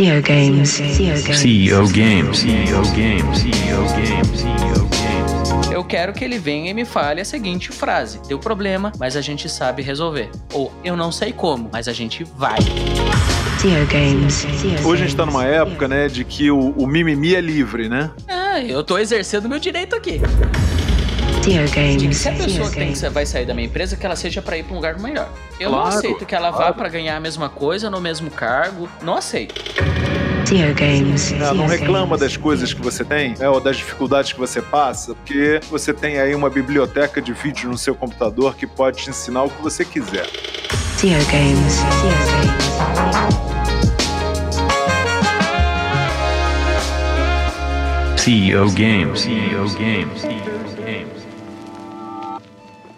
CEO Games. CEO Games. CEO Games. CEO Games. Eu quero que ele venha e me fale a seguinte frase: Deu problema, mas a gente sabe resolver. Ou eu não sei como, mas a gente vai. CEO Games. Hoje a gente tá numa época, né, de que o, o mimimi é livre, né? Ah, eu tô exercendo meu direito aqui. Games. Se a pessoa tem que vai sair da minha empresa, que ela seja para ir para um lugar melhor. Eu claro, não aceito que ela vá para ganhar a mesma coisa no mesmo cargo. Não aceito. Games. Não, não reclama das coisas que você tem, né, ou das dificuldades que você passa, porque você tem aí uma biblioteca de vídeos no seu computador que pode te ensinar o que você quiser. Games. CEO Games. CEO Games.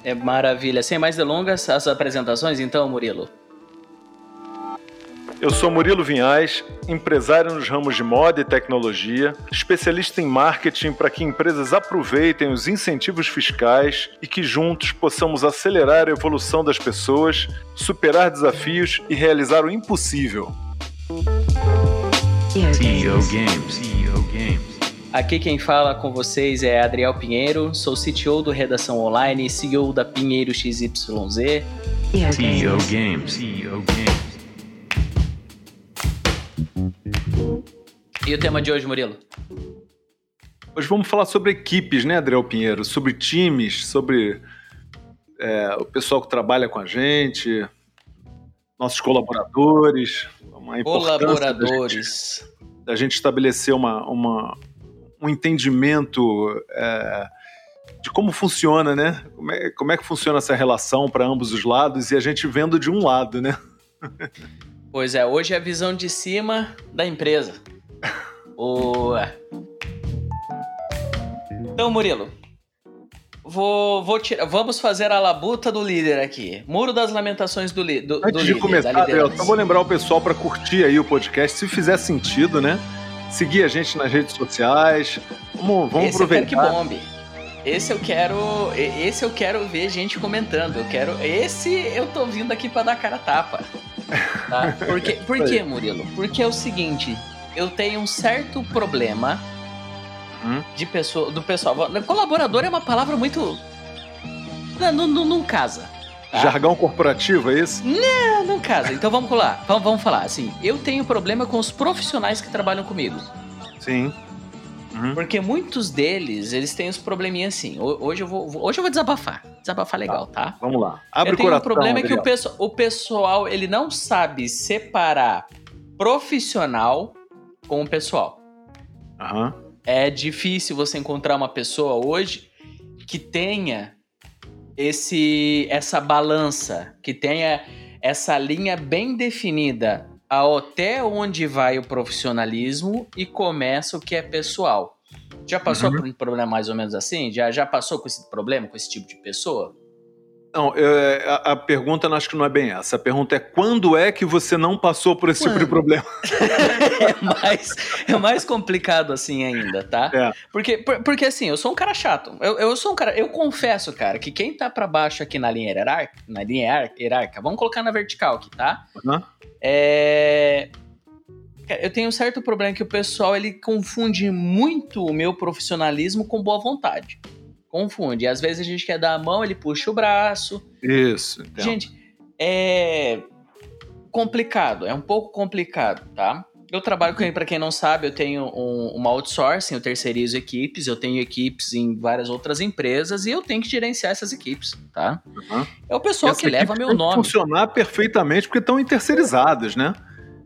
É maravilha. Sem mais delongas, as apresentações então, Murilo. Eu sou Murilo Vinhais, empresário nos ramos de moda e tecnologia, especialista em marketing para que empresas aproveitem os incentivos fiscais e que juntos possamos acelerar a evolução das pessoas, superar desafios e realizar o impossível. CEO Games. Aqui quem fala com vocês é Adriel Pinheiro, sou CTO do Redação Online, CEO da Pinheiro XYZ. CEO Games. CEO Games. E o tema de hoje, Murilo? Hoje vamos falar sobre equipes, né, Adriel Pinheiro? Sobre times, sobre é, o pessoal que trabalha com a gente, nossos colaboradores. Colaboradores. Da gente, da gente estabelecer uma, uma, um entendimento é, de como funciona, né? Como é, como é que funciona essa relação para ambos os lados e a gente vendo de um lado, né? Pois é, hoje é a visão de cima da empresa. Boa. Então, Murilo, vou, vou tirar, vamos fazer a labuta do líder aqui. Muro das lamentações do, li, do, Antes do de começar, eu só vou lembrar o pessoal para curtir aí o podcast, se fizer sentido, né? Seguir a gente nas redes sociais. Vamos, vamos esse aproveitar. Eu quero que bombe. Esse eu quero, esse eu quero ver gente comentando. Eu quero, esse eu tô vindo aqui para dar cara tapa. Tá? Porque, por quê, Murilo? Porque é o seguinte, eu tenho um certo problema hum? de pessoa, do pessoal. Colaborador é uma palavra muito não, não, não casa. Tá? Jargão corporativo, é isso? Não, não casa. Então vamos lá. Vamos, vamos falar. Assim, eu tenho problema com os profissionais que trabalham comigo. Sim. Uhum. Porque muitos deles, eles têm os probleminhas assim. Hoje eu vou, hoje eu vou desabafar. Desabafar legal, tá? tá? Vamos lá. Abre eu o coração. O problema é que o, peço, o pessoal, ele não sabe separar profissional com o pessoal. Uhum. É difícil você encontrar uma pessoa hoje que tenha esse essa balança, que tenha essa linha bem definida até onde vai o profissionalismo e começa o que é pessoal. Já passou uhum. por um problema mais ou menos assim? Já, já passou com esse problema, com esse tipo de pessoa? Não, é, a, a, pergunta acho que não é bem essa. A pergunta é quando é que você não passou por esse quando? tipo de problema? é, mais, é mais complicado assim ainda, tá? É. Porque, porque assim, eu sou um cara chato. Eu, eu sou um cara. Eu confesso, cara, que quem tá para baixo aqui na linha hierárquica, na linha hierárquica, vamos colocar na vertical aqui, tá? Uhum. É. Eu tenho um certo problema que o pessoal ele confunde muito o meu profissionalismo com boa vontade confunde. Às vezes a gente quer dar a mão, ele puxa o braço. Isso. Então. Gente, é complicado, é um pouco complicado, tá? Eu trabalho com para quem não sabe, eu tenho um, uma outsourcing, eu terceirizo equipes, eu tenho equipes em várias outras empresas e eu tenho que gerenciar essas equipes, tá? Uhum. É o pessoal que leva meu nome. funcionar perfeitamente porque estão terceirizadas, né?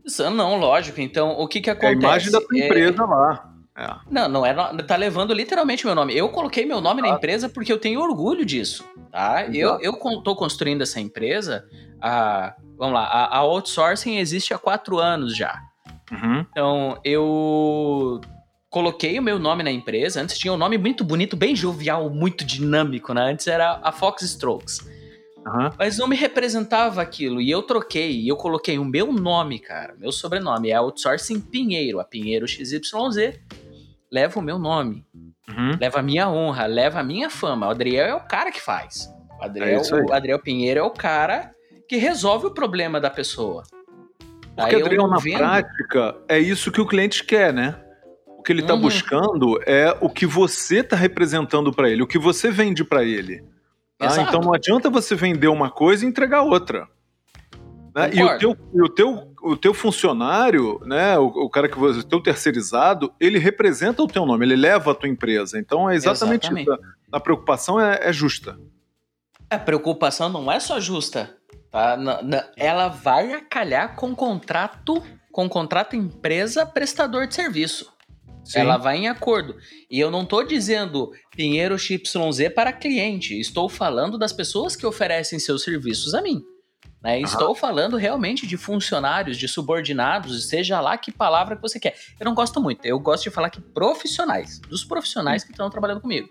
Isso, não, lógico. Então, o que que acontece? É a imagem da tua empresa é... lá. É. Não, não é. Tá levando literalmente meu nome. Eu coloquei meu nome na empresa porque eu tenho orgulho disso, tá? Eu, eu tô construindo essa empresa. A, vamos lá, a, a outsourcing existe há quatro anos já. Uhum. Então, eu coloquei o meu nome na empresa. Antes tinha um nome muito bonito, bem jovial, muito dinâmico, né? Antes era a Fox Strokes. Uhum. Mas não me representava aquilo. E eu troquei. E eu coloquei o meu nome, cara. Meu sobrenome é Outsourcing Pinheiro. A Pinheiro XYZ leva o meu nome, uhum. leva a minha honra, leva a minha fama. O Adriel é o cara que faz. O Adriel, é o Adriel Pinheiro é o cara que resolve o problema da pessoa. Porque, Adriano, na vendo... prática, é isso que o cliente quer, né? O que ele está uhum. buscando é o que você está representando para ele, o que você vende para ele. Tá? Então não adianta você vender uma coisa e entregar outra. Né? E o teu, o, teu, o teu funcionário, né, o, o cara que você, o teu terceirizado, ele representa o teu nome, ele leva a tua empresa. Então é exatamente, exatamente. isso. A, a preocupação é, é, justa. A preocupação não é só justa. Tá? Na, na, ela vai acalhar com contrato, com contrato empresa prestador de serviço. Sim. Ela vai em acordo. E eu não estou dizendo Pinheiro XYZ para cliente. Estou falando das pessoas que oferecem seus serviços a mim. Né? Uhum. Estou falando realmente de funcionários, de subordinados, seja lá que palavra que você quer. Eu não gosto muito. Eu gosto de falar que profissionais, dos profissionais que estão trabalhando comigo.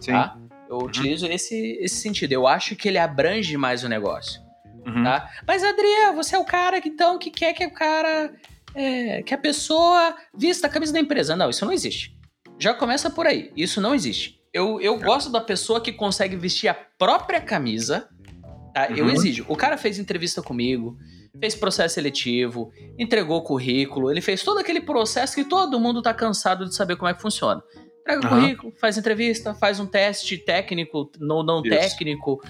Sim. Tá? Eu uhum. utilizo esse, esse sentido. Eu acho que ele abrange mais o negócio. Uhum. Tá? Mas, Adriano, você é o cara que, então, que quer que o cara é, que a pessoa vista a camisa da empresa. Não, isso não existe. Já começa por aí. Isso não existe. Eu, eu gosto da pessoa que consegue vestir a própria camisa. Tá? Uhum. Eu exijo. O cara fez entrevista comigo, fez processo seletivo, entregou currículo, ele fez todo aquele processo que todo mundo tá cansado de saber como é que funciona. Entrega o currículo, faz entrevista, faz um teste técnico, não, não técnico,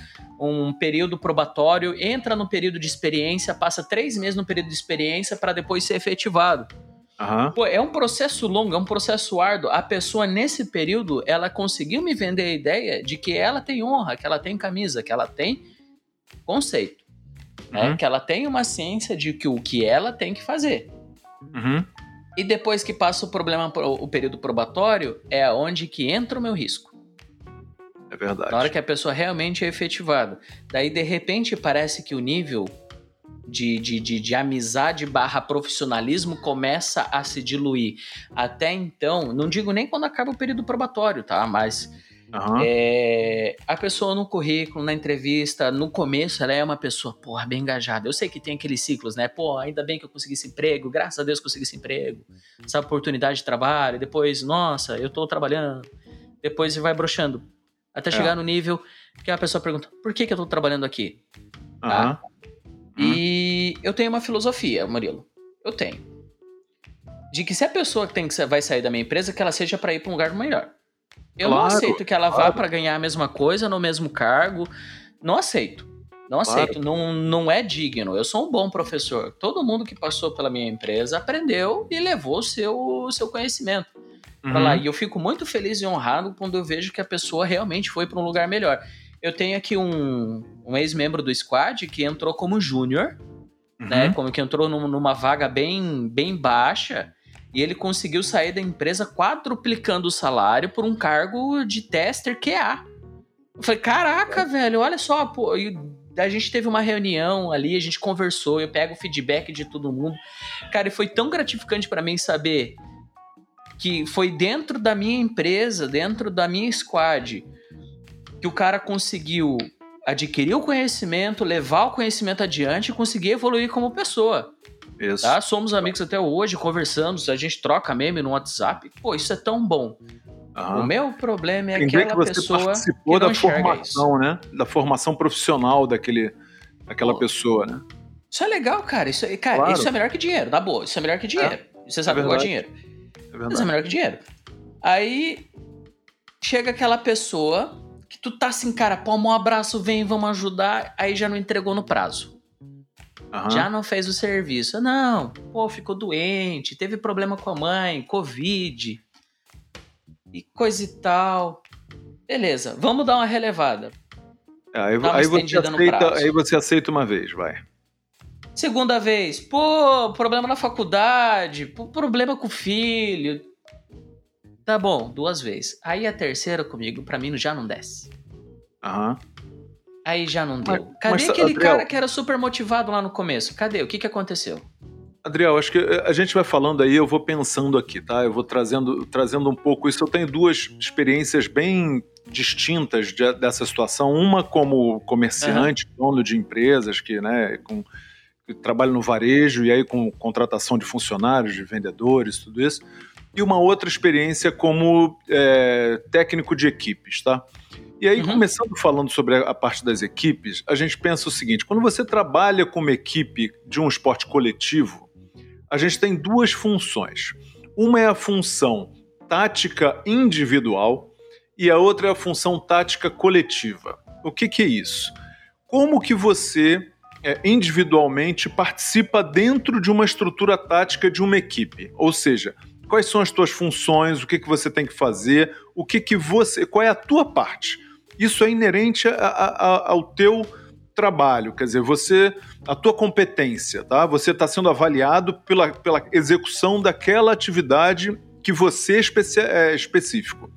um período probatório, entra no período de experiência, passa três meses no período de experiência para depois ser efetivado. Uhum. Pô, é um processo longo, é um processo árduo. A pessoa, nesse período, ela conseguiu me vender a ideia de que ela tem honra, que ela tem camisa, que ela tem conceito. Né? Uhum. Que ela tem uma ciência de que o que ela tem que fazer. Uhum. E depois que passa o problema, o período probatório, é onde que entra o meu risco. É verdade. Na hora que a pessoa realmente é efetivada. Daí, de repente, parece que o nível de, de, de, de, amizade barra profissionalismo começa a se diluir. Até então, não digo nem quando acaba o período probatório, tá? Mas Uhum. É, a pessoa no currículo, na entrevista, no começo, ela é uma pessoa, porra, bem engajada. Eu sei que tem aqueles ciclos, né? Pô, ainda bem que eu consegui esse emprego, graças a Deus consegui esse emprego, essa oportunidade de trabalho. Depois, nossa, eu tô trabalhando. Depois vai broxando. Até chegar é. no nível que a pessoa pergunta, por que, que eu tô trabalhando aqui? Uhum. Tá? E eu tenho uma filosofia, Murilo. Eu tenho. De que se a pessoa tem que vai sair da minha empresa, que ela seja para ir para um lugar melhor. Eu claro, não aceito que ela claro. vá para ganhar a mesma coisa no mesmo cargo. Não aceito. Não claro. aceito. Não, não é digno. Eu sou um bom professor. Todo mundo que passou pela minha empresa aprendeu e levou o seu, seu conhecimento uhum. lá. E eu fico muito feliz e honrado quando eu vejo que a pessoa realmente foi para um lugar melhor. Eu tenho aqui um, um ex-membro do squad que entrou como júnior, né? uhum. né? Como que entrou num, numa vaga bem, bem baixa e ele conseguiu sair da empresa quadruplicando o salário por um cargo de tester QA. Eu falei, caraca, velho, olha só, pô. A gente teve uma reunião ali, a gente conversou, eu pego o feedback de todo mundo. Cara, e foi tão gratificante para mim saber que foi dentro da minha empresa, dentro da minha squad, que o cara conseguiu adquirir o conhecimento, levar o conhecimento adiante e conseguir evoluir como pessoa. Isso. Tá? Somos amigos até hoje, conversamos, a gente troca meme no WhatsApp. Pô, isso é tão bom. O meu problema é Tem aquela que você pessoa participou que da formação, isso. né? Da formação profissional daquele, daquela Pô, pessoa, né? Isso é legal, cara. Isso, cara, claro. isso é melhor que dinheiro, na boa. Isso é melhor que dinheiro. É. Você sabe é que é dinheiro. É isso é melhor que dinheiro. Aí chega aquela pessoa que tu tá assim, cara, pô, um abraço, vem, vamos ajudar. Aí já não entregou no prazo. Uhum. Já não fez o serviço. Não, pô, ficou doente, teve problema com a mãe, Covid e coisa e tal. Beleza, vamos dar uma relevada. É, aí, aí, você aceita, aí você aceita uma vez, vai. Segunda vez, pô, problema na faculdade, pô, problema com o filho. Tá bom, duas vezes. Aí a terceira comigo, pra mim, já não desce. Aham. Uhum. Aí já não deu. Mas, Cadê mas, aquele Adriel, cara que era super motivado lá no começo? Cadê? O que, que aconteceu? Adriel, acho que eh, a gente vai falando aí, eu vou pensando aqui, tá? Eu vou trazendo, trazendo um pouco isso. Eu tenho duas experiências bem distintas de, dessa situação. Uma como comerciante, uhum. dono de empresas que, né, com, que trabalho no varejo e aí com contratação de funcionários, de vendedores, tudo isso. E uma outra experiência como é, técnico de equipes, tá? E aí, uhum. começando falando sobre a parte das equipes, a gente pensa o seguinte: quando você trabalha com uma equipe de um esporte coletivo, a gente tem duas funções. Uma é a função tática individual e a outra é a função tática coletiva. O que, que é isso? Como que você é, individualmente participa dentro de uma estrutura tática de uma equipe? Ou seja, quais são as tuas funções, o que, que você tem que fazer, o que, que você. qual é a tua parte. Isso é inerente a, a, ao teu trabalho, quer dizer, você, a tua competência, tá? Você está sendo avaliado pela, pela execução daquela atividade que você é, especi é específico.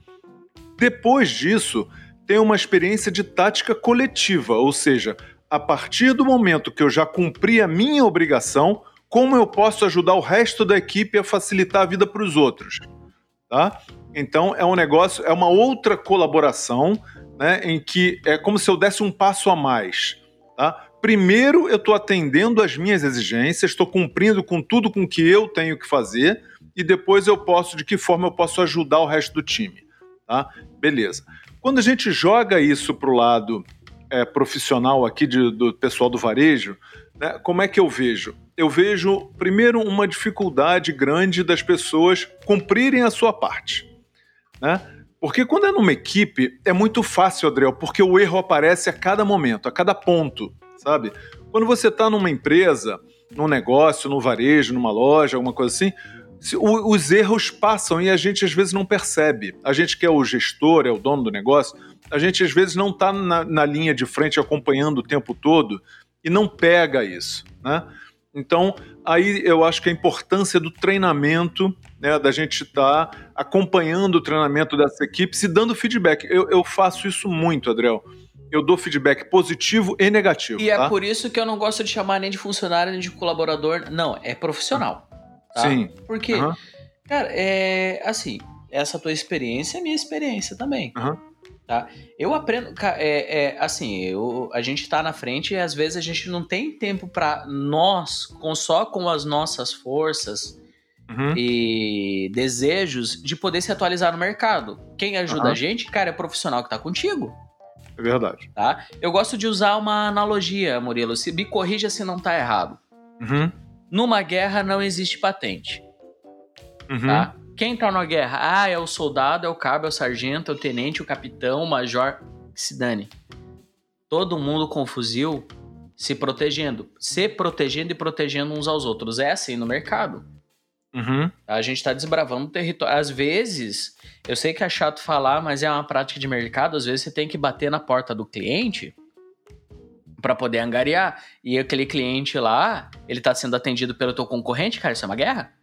Depois disso, tem uma experiência de tática coletiva, ou seja, a partir do momento que eu já cumpri a minha obrigação, como eu posso ajudar o resto da equipe a facilitar a vida para os outros, tá? Então é um negócio, é uma outra colaboração, né, em que é como se eu desse um passo a mais, tá? Primeiro eu estou atendendo às minhas exigências, estou cumprindo com tudo com que eu tenho que fazer e depois eu posso de que forma eu posso ajudar o resto do time, tá? Beleza. Quando a gente joga isso para o lado é, profissional aqui de, do pessoal do varejo, né, como é que eu vejo? Eu vejo, primeiro, uma dificuldade grande das pessoas cumprirem a sua parte. Né? Porque quando é numa equipe, é muito fácil, Adriel, porque o erro aparece a cada momento, a cada ponto, sabe? Quando você está numa empresa, num negócio, no varejo, numa loja, alguma coisa assim, os erros passam e a gente às vezes não percebe. A gente que é o gestor, é o dono do negócio, a gente às vezes não está na, na, linha de frente acompanhando o tempo todo e não pega isso, né? Então, aí eu acho que a importância do treinamento, né, da gente estar tá acompanhando o treinamento dessa equipe e dando feedback. Eu, eu, faço isso muito, Adriel. Eu dou feedback positivo e negativo. E é tá? é por isso que eu não gosto de chamar nem de funcionário nem de colaborador. Não, é profissional. Tá? Sim. Porque, uhum. cara, é assim, essa tua experiência é minha experiência também. Uhum. Tá? Eu aprendo, é, é, assim, eu, a gente tá na frente e às vezes a gente não tem tempo para nós, com, só com as nossas forças uhum. e desejos, de poder se atualizar no mercado. Quem ajuda uhum. a gente, cara, é profissional que tá contigo. É verdade. Tá? Eu gosto de usar uma analogia, Murilo. Se, me corrija se não tá errado. Uhum. Numa guerra não existe patente. Uhum. Tá? Quem tá na guerra? Ah, é o soldado, é o cabo, é o sargento, é o tenente, o capitão, o major. Que se dane. Todo mundo com fuzil se protegendo. Se protegendo e protegendo uns aos outros. É assim no mercado. Uhum. A gente tá desbravando o território. Às vezes, eu sei que é chato falar, mas é uma prática de mercado. Às vezes você tem que bater na porta do cliente para poder angariar. E aquele cliente lá, ele tá sendo atendido pelo teu concorrente, cara, isso é uma guerra.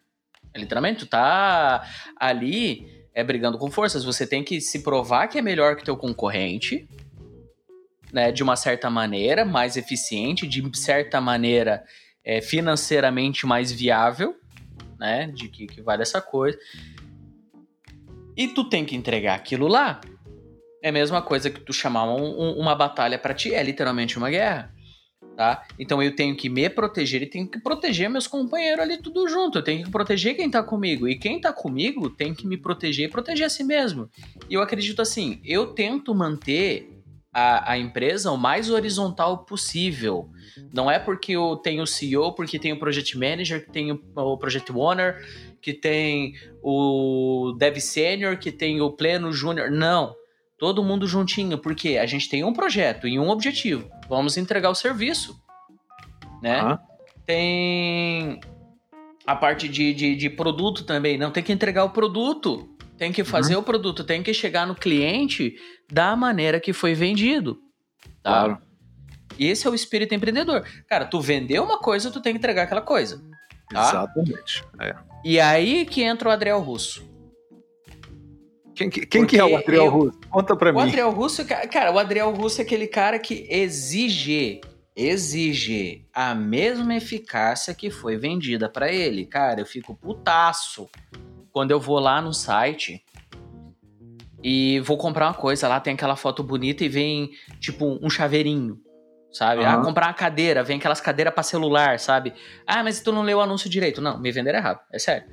Literalmente, tu tá ali é, brigando com forças. Você tem que se provar que é melhor que teu concorrente, né? De uma certa maneira, mais eficiente, de certa maneira é, financeiramente mais viável, né? De que, que vale essa coisa. E tu tem que entregar aquilo lá. É a mesma coisa que tu chamar um, um, uma batalha para ti, é literalmente uma guerra. Tá? Então eu tenho que me proteger e tenho que proteger meus companheiros ali tudo junto. Eu tenho que proteger quem tá comigo. E quem tá comigo tem que me proteger e proteger a si mesmo. E eu acredito assim, eu tento manter a, a, empresa o mais horizontal possível. Não é porque eu tenho o CEO, porque tem o Project Manager, que tem o Project Owner, que tem o Dev Senior, que tem o Pleno Júnior. Não todo mundo juntinho, porque a gente tem um projeto e um objetivo. Vamos entregar o serviço, né? Uhum. Tem a parte de, de, de, produto também. Não tem que entregar o produto, tem que fazer uhum. o produto, tem que chegar no cliente da maneira que foi vendido, tá? Claro. E esse é o espírito empreendedor. Cara, tu vendeu uma coisa, tu tem que entregar aquela coisa. Tá? Exatamente. É. E aí que entra o Adriel Russo. Quem, quem que é o Adriel eu, Russo? Conta pra o mim. O Adriel Russo, cara, o Adriel Russo é aquele cara que exige, exige a mesma eficácia que foi vendida para ele. Cara, eu fico putaço quando eu vou lá no site e vou comprar uma coisa, lá tem aquela foto bonita e vem, tipo, um chaveirinho, sabe? Uhum. Ah, comprar uma cadeira, vem aquelas cadeiras para celular, sabe? Ah, mas tu não leu o anúncio direito. Não, me venderam errado, é sério.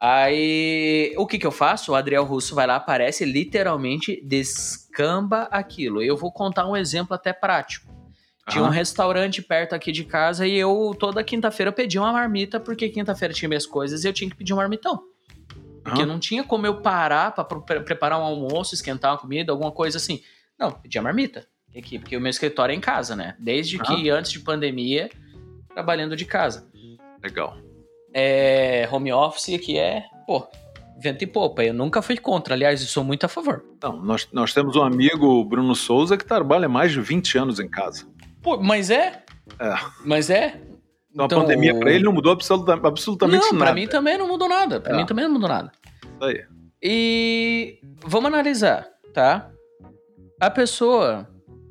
Aí, o que que eu faço? O Adriel Russo vai lá, aparece, literalmente descamba aquilo. Eu vou contar um exemplo até prático. Tinha um restaurante perto aqui de casa e eu toda quinta-feira pedia uma marmita, porque quinta-feira tinha minhas coisas e eu tinha que pedir um marmitão. Porque não tinha como eu parar pra pre- preparar um almoço, esquentar uma comida, alguma coisa assim. Não, pedia marmita. Aqui, porque o meu escritório é em casa, né? Desde que antes de pandemia, trabalhando de casa. Legal. É, home office aqui é, pô, vento e popa. Eu nunca fui contra, aliás, eu sou muito a favor. Então, nós, nós temos um amigo, o Bruno Souza, que trabalha mais de 20 anos em casa. Pô, mas é? É. Mas é? Então, a pandemia pra ele não mudou absoluta- absolutamente Não, nada. pra mim também não mudou nada. Pra É. mim também não mudou nada. Isso aí. E vamos analisar, tá? A pessoa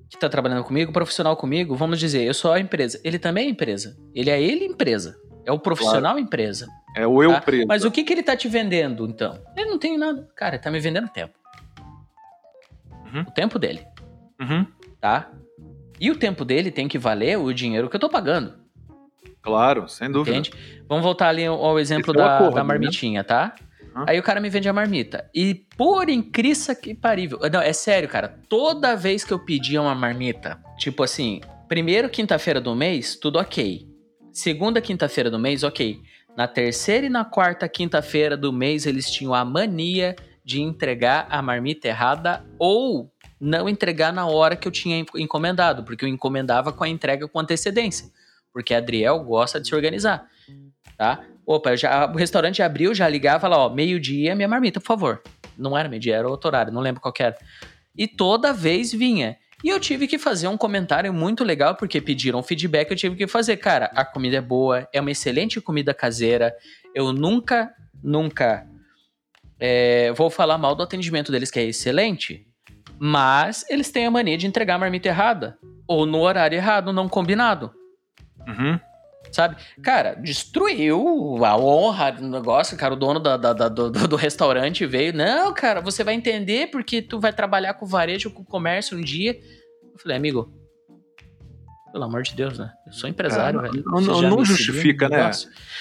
que tá trabalhando comigo, profissional comigo, vamos dizer, eu sou a empresa. Ele também é empresa. Ele é ele empresa. É o profissional empresa. É o eu tá? preto. Mas o que, que ele tá te vendendo, então? Ele não tem nada. Cara, ele tá me vendendo tempo. Uhum. O tempo dele, Uhum. tá? E o tempo dele tem que valer o dinheiro que eu tô pagando. Claro, sem dúvida. Entende? Vamos voltar ali ao exemplo é da, acordo, da né? marmitinha, tá? Aham. Aí o cara me vende a marmita. E por incrível que parível. Não, é sério, cara. Toda vez que eu pedia uma marmita, tipo assim, primeiro quinta-feira do mês, tudo ok. Segunda quinta-feira do mês, ok. Na terceira e na quarta quinta-feira do mês, eles tinham a mania de entregar a marmita errada ou não entregar na hora que eu tinha en- encomendado, porque eu encomendava com a entrega com antecedência. Porque a Adriel gosta de se organizar, tá? Opa, já, o restaurante abriu, já ligava lá, ó, meio-dia, minha marmita, por favor. Não era meio-dia, era outro horário, não lembro qual era. E toda vez vinha. E eu tive que fazer um comentário muito legal, porque pediram feedback, eu tive que fazer. Cara, a comida é boa, é uma excelente comida caseira. Eu nunca, nunca é, vou falar mal do atendimento deles, que é excelente. Mas eles têm a mania de entregar a marmita errada. Ou no horário errado, não combinado Uhum. Sabe? Cara, destruiu a honra do negócio, cara. O dono da, da- da- do, do restaurante veio. Não, cara, você vai entender porque tu vai trabalhar com varejo, com comércio um dia. Eu falei, amigo, pelo amor de Deus, né? Eu sou empresário, É, velho. não- não- não justifica, né?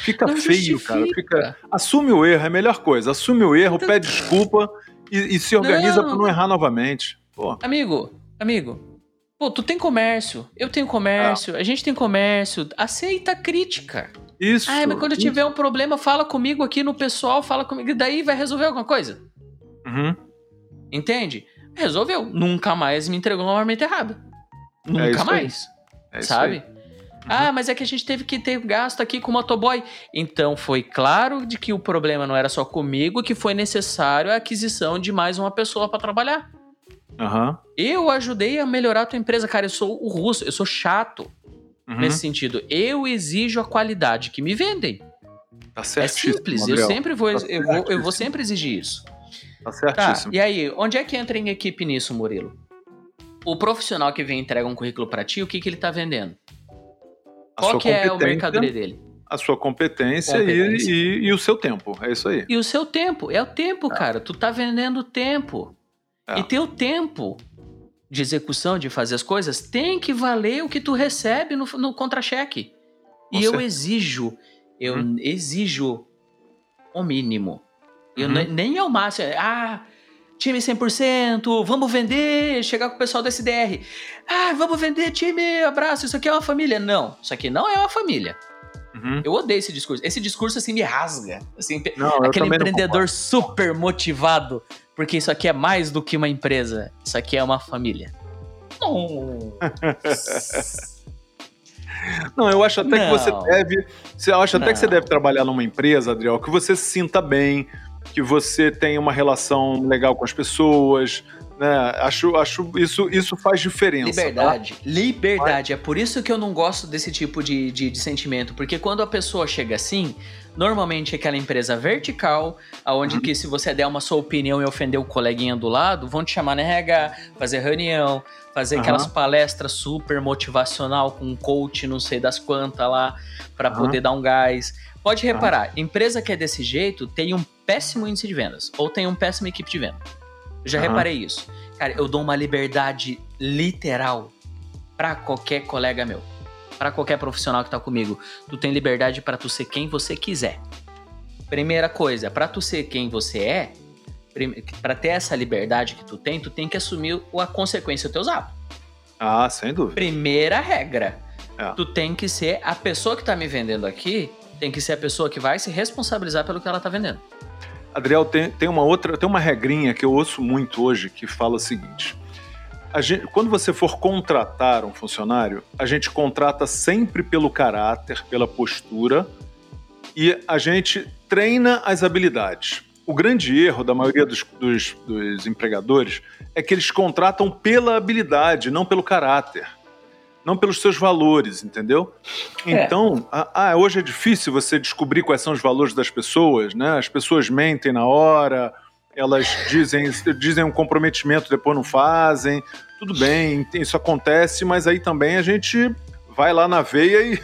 Fica Não feio, cara. justifica. Fica... Assume o erro, é a melhor coisa. Assume o erro, pede desculpa e, e se organiza pra não errar novamente. Pô, Amigo, amigo. Pô, tu tem comércio, eu tenho comércio, a gente tem comércio. Aceita a crítica. isso. Ah, mas quando isso. tiver um problema, fala comigo aqui no pessoal, fala comigo. E daí vai resolver alguma coisa. Uhum. Entende? Resolveu. Nunca mais me entregou uma marmita errada. Nunca aí. mais. É sabe? aí. Ah, mas é que a gente teve que ter gasto aqui com o motoboy. Então foi claro de que o problema não era só comigo, que foi necessário a aquisição de mais uma pessoa para trabalhar. Aham. Eu ajudei a melhorar a tua empresa, cara. Eu sou o russo, eu sou chato Uhum. nesse sentido. Eu exijo a qualidade que me vendem. Tá É simples. Eu Gabriel. sempre vou, Tá eu vou, eu vou sempre exigir isso. Tá Tá, certíssimo. e aí, onde é que entra em equipe nisso, Murilo? O profissional que vem e entrega um currículo pra ti, o que, que ele tá vendendo? A Qual que é o mercadoria dele? A sua competência, Competência. E, e, e o seu tempo. É isso aí. E o seu tempo. É o tempo, cara. Tu tá vendendo tempo. É. E teu tempo de execução, de fazer as coisas, tem que valer o que tu recebe no, no contra-cheque. E eu exijo, eu Uhum. exijo o mínimo. Eu Uhum. ne- nem é o máximo. é, Ah, time 100%, vamos vender, chegar com o pessoal do SDR. Ah, vamos vender, time, abraço, isso aqui é uma família. Não, isso aqui não é uma família. Uhum. Eu odeio esse discurso. Esse discurso, assim, me rasga. Assim, Não, aquele empreendedor super motivado, porque isso aqui é mais do que uma empresa. Isso aqui é uma família. Não, eu acho até que você Não. deve. Eu acho até que você Não. deve trabalhar numa empresa, Adriel, que você se sinta bem, que você tenha uma relação legal com as pessoas. Né? Acho, acho isso, isso faz diferença. tá? Liberdade. Liberdade. É por isso que eu não gosto desse tipo de, de, de sentimento. Porque quando a pessoa chega assim, normalmente é aquela empresa vertical, aonde Uhum. que se você der uma sua opinião e ofender o coleguinha do lado, vão te chamar na RH, fazer reunião, fazer Aham. aquelas palestras super motivacional com um coach não sei das quantas lá, pra Aham. poder dar um gás. Pode reparar, empresa que é desse jeito tem um péssimo índice de vendas, ou tem um péssimo equipe de venda. Eu já Aham. reparei isso. Cara, eu dou uma liberdade literal pra qualquer colega meu. Pra qualquer profissional que tá comigo. Tu tem liberdade pra tu ser quem você quiser. Primeira coisa, pra tu ser quem você é, pra ter essa liberdade que tu tem, tu tem que assumir a consequência dos teus atos. Ah, sem dúvida. Primeira regra. É. Tu tem que ser a pessoa que tá me vendendo aqui, tem que ser a pessoa que vai se responsabilizar pelo que ela tá vendendo. Adriel, tem, tem uma outra, tem uma regrinha que eu ouço muito hoje que fala o seguinte: gente, quando você for contratar um funcionário, a gente contrata sempre pelo caráter, pela postura e a gente treina as habilidades. O grande erro da maioria dos, dos, dos empregadores é que eles contratam pela habilidade, não pelo caráter não pelos seus valores, entendeu? É. Então, ah, hoje é difícil você descobrir quais são os valores das pessoas, né? As pessoas mentem na hora, elas dizem, dizem um comprometimento, depois não fazem. Tudo bem, isso acontece, mas aí também a gente vai lá na veia e,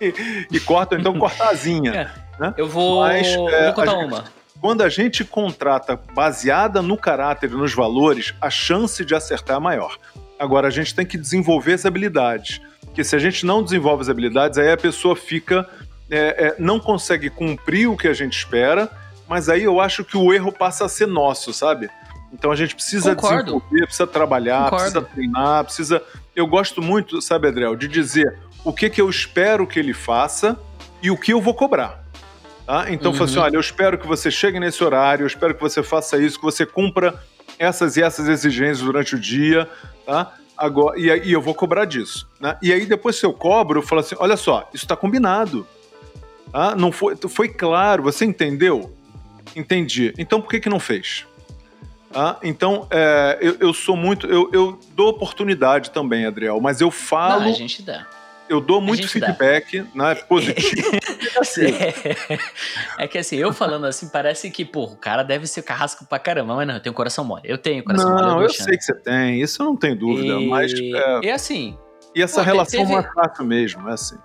e, e corta, então corta asinha. É. Né? Eu vou, mas, é, vou contar gente, uma. Quando a gente contrata baseada no caráter e nos valores, a chance de acertar é maior. Agora, a gente tem que desenvolver as habilidades. Porque se a gente não desenvolve as habilidades, aí a pessoa fica. É, é, não consegue cumprir o que a gente espera, mas aí eu acho que o erro passa a ser nosso, sabe? Então a gente precisa Concordo. desenvolver, precisa trabalhar, Concordo. precisa treinar, precisa. Eu gosto muito, sabe, Adriel, de dizer o que, que eu espero que ele faça e o que eu vou cobrar. Tá? Então, uhum. assim, olha, eu espero que você chegue nesse horário, eu espero que você faça isso, que você cumpra essas e essas exigências durante o dia, tá? Agora, e, e eu vou cobrar disso. Né? E aí, depois, se eu cobro, eu falo assim: olha só, isso está combinado. Tá? Não foi, foi claro, você entendeu? Entendi. Então por que, que não fez? Tá? Então, é, eu, eu, sou muito. Eu, eu, dou oportunidade também, Adriel, mas eu falo. Não, a gente dá. Eu dou muito feedback, dá. né? Positivo. é que assim, eu falando assim, parece que, pô, o cara deve ser carrasco pra caramba, mas não, eu tenho coração mole. Eu tenho coração não, mole. Não, eu, eu sei que você tem, isso eu não tenho dúvida, e... mas. É... E assim. E essa pô, relação teve... não é fácil mesmo, é assim.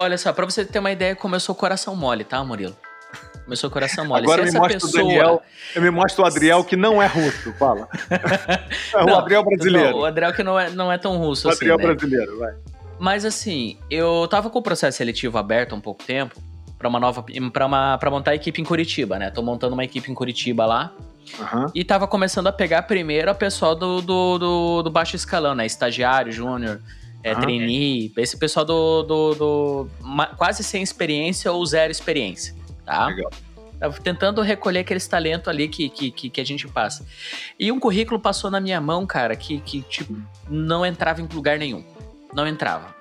Olha só, pra você ter uma ideia sou coração mole, tá, Murilo? Sou coração mole. Agora me mostra pessoa... o Daniel, eu me mostro o Adriel que não é russo, fala. é o Adriel brasileiro. Não, o Adriel que não é, não é tão russo o assim, Adriel né? brasileiro, vai. Mas assim, eu tava com o processo seletivo aberto há um pouco tempo para uma nova para uma para montar a equipe em Curitiba, né? Tô montando uma equipe em Curitiba lá. Uhum. E tava começando a pegar primeiro a pessoal do, do, do, do baixo escalão, né? Estagiário, júnior, é, uhum. trainee, esse pessoal do, do, do uma, quase sem experiência ou zero experiência, tá? Legal. Tava tentando recolher aqueles talentos ali que, que, que, que, a gente passa. E um currículo passou na minha mão, cara, que, que tipo, não entrava em lugar nenhum não entrava.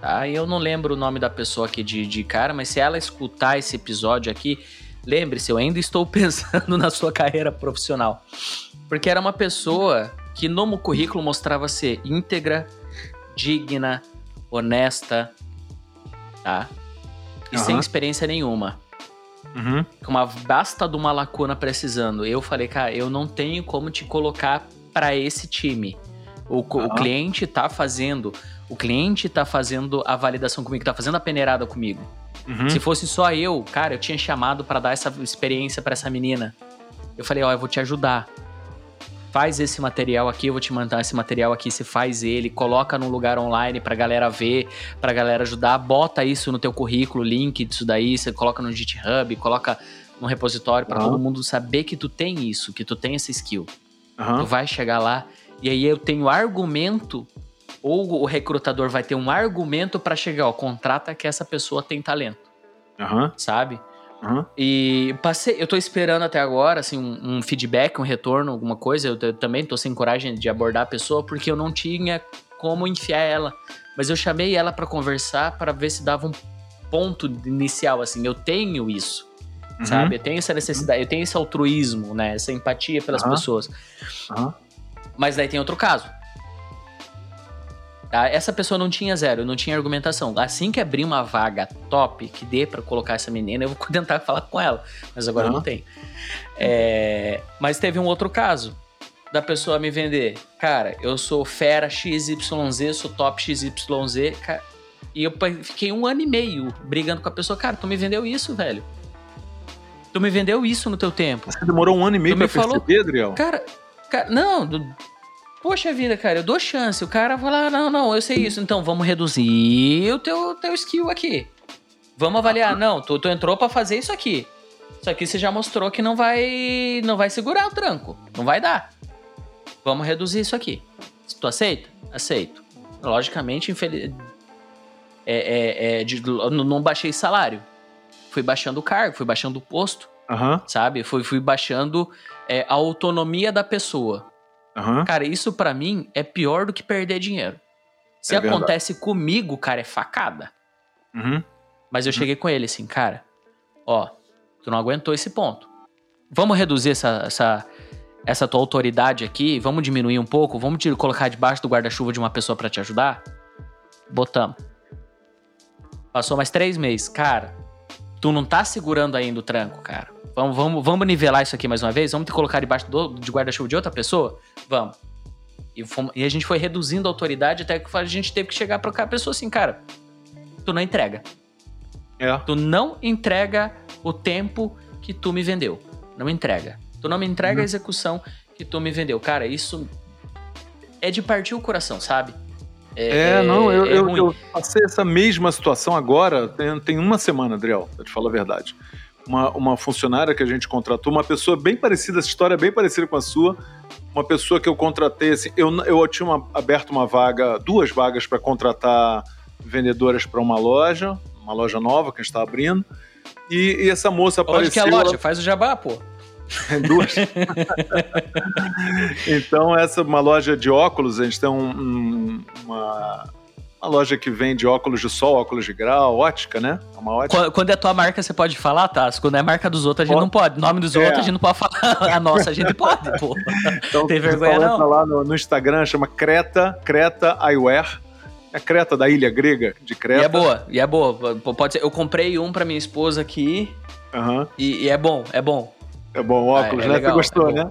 Tá? Eu não lembro o nome da pessoa aqui de, de cara, mas se ela escutar esse episódio aqui, lembre-se, eu ainda estou pensando na sua carreira profissional. Porque era uma pessoa que no currículo mostrava ser íntegra, digna, honesta, tá? E uhum. sem experiência nenhuma. Uhum. Com uma basta de uma lacuna precisando. Eu falei, cara, eu não tenho como te colocar para esse time. O, uhum. o cliente tá fazendo o cliente tá fazendo a validação comigo, tá fazendo a peneirada comigo. Uhum. Se fosse só eu, cara, eu tinha chamado para dar essa experiência para essa menina. Eu falei, ó, oh, eu vou te ajudar. Faz esse material aqui, eu vou te mandar esse material aqui, você faz ele, coloca num lugar online pra galera ver, pra galera ajudar, bota isso no teu currículo, link disso daí, você coloca no GitHub, coloca no repositório para uhum. todo mundo saber que tu tem isso, que tu tem essa skill. Uhum. Tu vai chegar lá e aí eu tenho argumento ou o recrutador vai ter um argumento para chegar, ó, contrata que essa pessoa tem talento. Uhum. Sabe? Uhum. E passei, eu tô esperando até agora, assim, um, um feedback, um retorno, alguma coisa. Eu, eu, também tô sem coragem de abordar a pessoa porque eu não tinha como enfiar ela. Mas eu chamei ela para conversar para ver se dava um ponto inicial, assim. Eu tenho isso, uhum. sabe? Eu tenho essa necessidade, eu tenho esse altruísmo, né? Essa empatia pelas pessoas. Mas daí tem outro caso. Tá? Essa pessoa não tinha zero, não tinha argumentação. Assim que abrir uma vaga top que dê para colocar essa menina, eu vou tentar falar com ela. Mas agora uhum. não tem. É... Mas teve um outro caso da pessoa me vender. Cara, eu sou fera XYZ, sou top XYZ. Cara, e eu fiquei um ano e meio brigando com a pessoa. Cara, tu me vendeu isso, velho. Tu me vendeu isso no teu tempo. Você demorou um ano e meio tu pra perceber, falou, Adriel? Cara, cara, não, Poxa vida, cara, eu dou chance. O cara fala, ah, não, não, eu sei isso. Então, vamos reduzir o teu, teu skill aqui. Vamos avaliar. Não, tu, tu entrou para fazer isso aqui. Isso aqui você já mostrou que não vai não vai segurar o tranco. Não vai dar. Vamos reduzir isso aqui. Tu aceita? Aceito. logicamente, infeliz... é, é, é, de, não baixei salário. Fui baixando o cargo, fui baixando o posto, Aham, sabe? Fui, fui baixando é, a autonomia da pessoa. Aham. Cara, isso pra mim é pior do que perder dinheiro. Se É verdade. acontece comigo, cara, é facada. Uhum. Mas eu cheguei com ele assim, cara, ó, tu não aguentou esse ponto. Vamos reduzir essa, essa, essa tua autoridade aqui, vamos diminuir um pouco, vamos te colocar debaixo do guarda-chuva de uma pessoa pra te ajudar? Botamos. Passou mais três meses. Cara, tu não tá segurando ainda o tranco, cara. Vamos, vamos, vamos nivelar isso aqui mais uma vez? Vamos te colocar debaixo do, de guarda-chuva de outra pessoa? Vamos. E, fomos- e a gente foi reduzindo a autoridade até que a gente teve que chegar pra cá a pessoa assim, cara, tu não entrega. É. Tu não entrega o tempo que tu me vendeu. Não entrega. Tu não me entrega a execução que tu me vendeu. Cara, isso é de partir o coração, sabe? É, não, eu, é eu, eu passei essa mesma situação agora, tem, tem uma semana, Adriel, pra te falar a verdade. Uma, uma funcionária que a gente contratou, uma pessoa bem parecida, essa história é bem parecida com a sua, uma pessoa que eu contratei, assim, eu, eu tinha uma- aberto uma vaga, duas vagas para contratar vendedoras para uma loja, uma loja nova que a gente está abrindo, e, e essa moça Onde apareceu... que é a loja? Faz o jabá, pô. Duas. então, essa é uma loja de óculos, a gente tem um- um- uma, uma loja que vende óculos de sol, óculos de grau, ótica, né? É uma ótica. Quando, é tua marca, você pode falar, tá? Quando é marca dos outros, a gente não pode. Nome dos É. outros, a gente não pode falar. A nossa, a gente pode, pô. Então, tem vergonha, não? lá no, no Instagram, chama Creta, Creta Eyewear. É Creta da ilha grega de E Creta. é boa, e é boa. Pode ser. Eu comprei um pra minha esposa aqui Aham. e, e é bom, é bom. É bom, óculos, é né? legal, Você gostou, é né?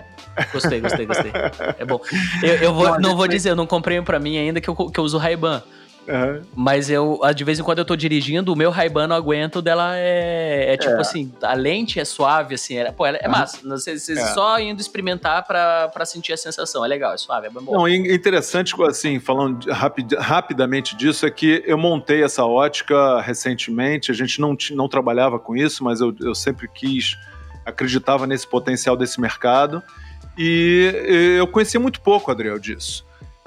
Gostei, gostei, gostei. É bom. Eu, eu vou, Não, vou dizer, eu não comprei um pra mim ainda que eu, que eu uso Ray-Ban. Mas eu, ah, de vez em quando eu tô dirigindo, o meu Ray-Ban não aguento dela é, é tipo É. assim, a lente é suave, assim, é, pô, ela é massa. Você, você É. só indo experimentar pra, pra sentir a sensação, é legal, é suave, é bom. Não, interessante, assim, falando rapid- rapidamente disso, é que eu montei essa ótica recentemente, a gente não, não trabalhava com isso, mas eu, eu sempre quis, acreditava nesse potencial desse mercado, e eu conhecia muito pouco, Adriel, disso.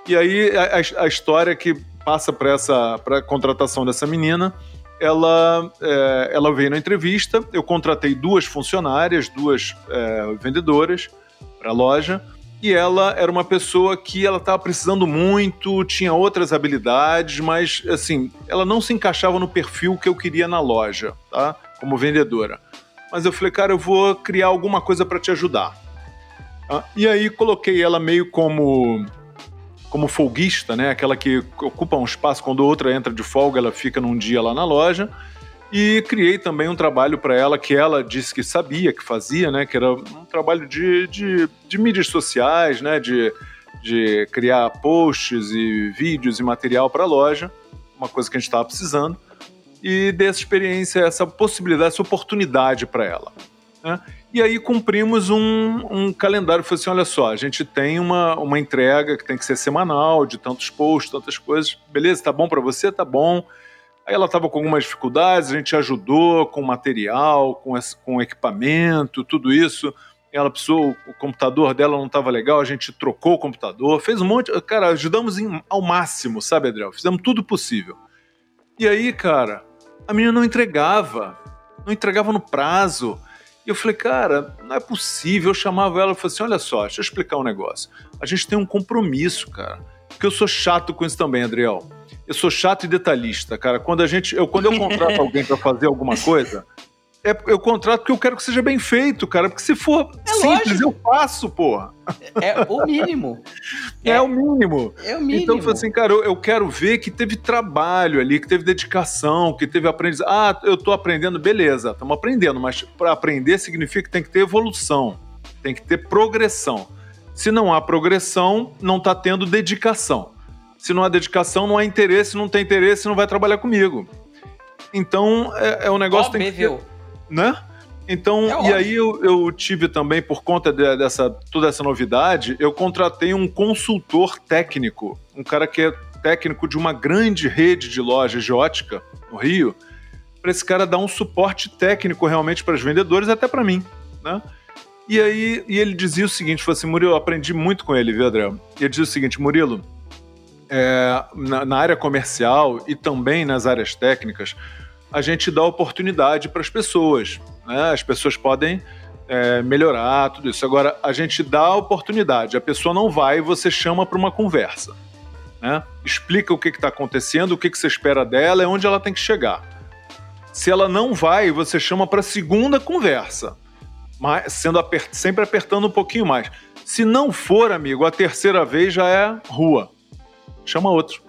E aí a, a- a história que passa para essa pra contratação dessa menina, ela, eh, ela veio na entrevista, eu contratei duas funcionárias, duas eh, vendedoras para a loja, e ela era uma pessoa que ela estava precisando muito, tinha outras habilidades, mas assim, ela não se encaixava no perfil que eu queria na loja, tá? Como vendedora. Mas eu falei, cara, eu vou criar alguma coisa para te ajudar. Ah, e aí coloquei ela meio como como folguista, né? Aquela que ocupa um espaço quando outra entra de folga, ela fica num dia lá na loja. E criei também um trabalho para ela que ela disse que sabia, que fazia, né? Que era um trabalho de, de, de mídias sociais, né? De, de criar posts e vídeos e material para a loja, uma coisa que a gente estava precisando. E dessa experiência, essa possibilidade, essa oportunidade para ela. Né? E aí cumprimos um, um calendário. Falei assim: olha só, a gente tem uma, uma entrega que tem que ser semanal, de tantos posts, tantas coisas. Beleza, tá bom para você? Tá bom. Aí ela estava com algumas dificuldades, a gente ajudou com material, com, esse- com equipamento, tudo isso. Ela precisou, o computador dela não estava legal, a gente trocou o computador, fez um monte. Cara, ajudamos em- ao máximo, sabe, Adriel? Fizemos tudo possível. E aí, cara, a menina não entregava, não entregava no prazo. E eu falei, cara, não é possível. Eu chamava ela e falei assim: olha só, deixa eu explicar um negócio. A gente tem um compromisso, cara. Porque eu sou chato com isso também, Adriel. Eu sou chato e detalhista, cara. Quando a gente, eu, quando eu contrato alguém para fazer alguma coisa, é, eu contrato porque eu quero que seja bem feito, cara. Porque se for É simples, lógico. eu faço, porra. É o mínimo. É, É. o mínimo. É o mínimo. Então, eu falei assim, cara, eu, eu quero ver que teve trabalho ali, que teve dedicação, que teve aprendizado. Ah, eu tô aprendendo, beleza, estamos aprendendo, mas para aprender significa que tem que ter evolução, tem que ter progressão. Se não há progressão, não está tendo dedicação. Se não há dedicação, não há interesse, não tem interesse, não vai trabalhar comigo. Então, é, é um negócio que tem que ter, Óbvio. Né? Então, É e aí eu, eu tive também, por conta de- dessa toda essa novidade, eu contratei um consultor técnico, um cara que é técnico de uma grande rede de lojas de ótica no Rio, para esse cara dar um suporte técnico realmente para os vendedores, até para mim, né? E aí e ele dizia o seguinte, falou assim, Murilo, eu aprendi muito com ele, viu? E ele dizia o seguinte, Murilo, é, na, na, área comercial e também nas áreas técnicas, a gente dá oportunidade para as pessoas. Né? As pessoas podem é, melhorar tudo isso. Agora, a gente dá oportunidade, a pessoa não vai, você chama para uma conversa. Né? Explica o que está acontecendo, o que, que você espera dela e onde ela tem que chegar. Se ela não vai, você chama para a segunda conversa, mas sendo apert sempre apertando um pouquinho mais. Se não for, amigo, a terceira vez já é rua. Chama outro.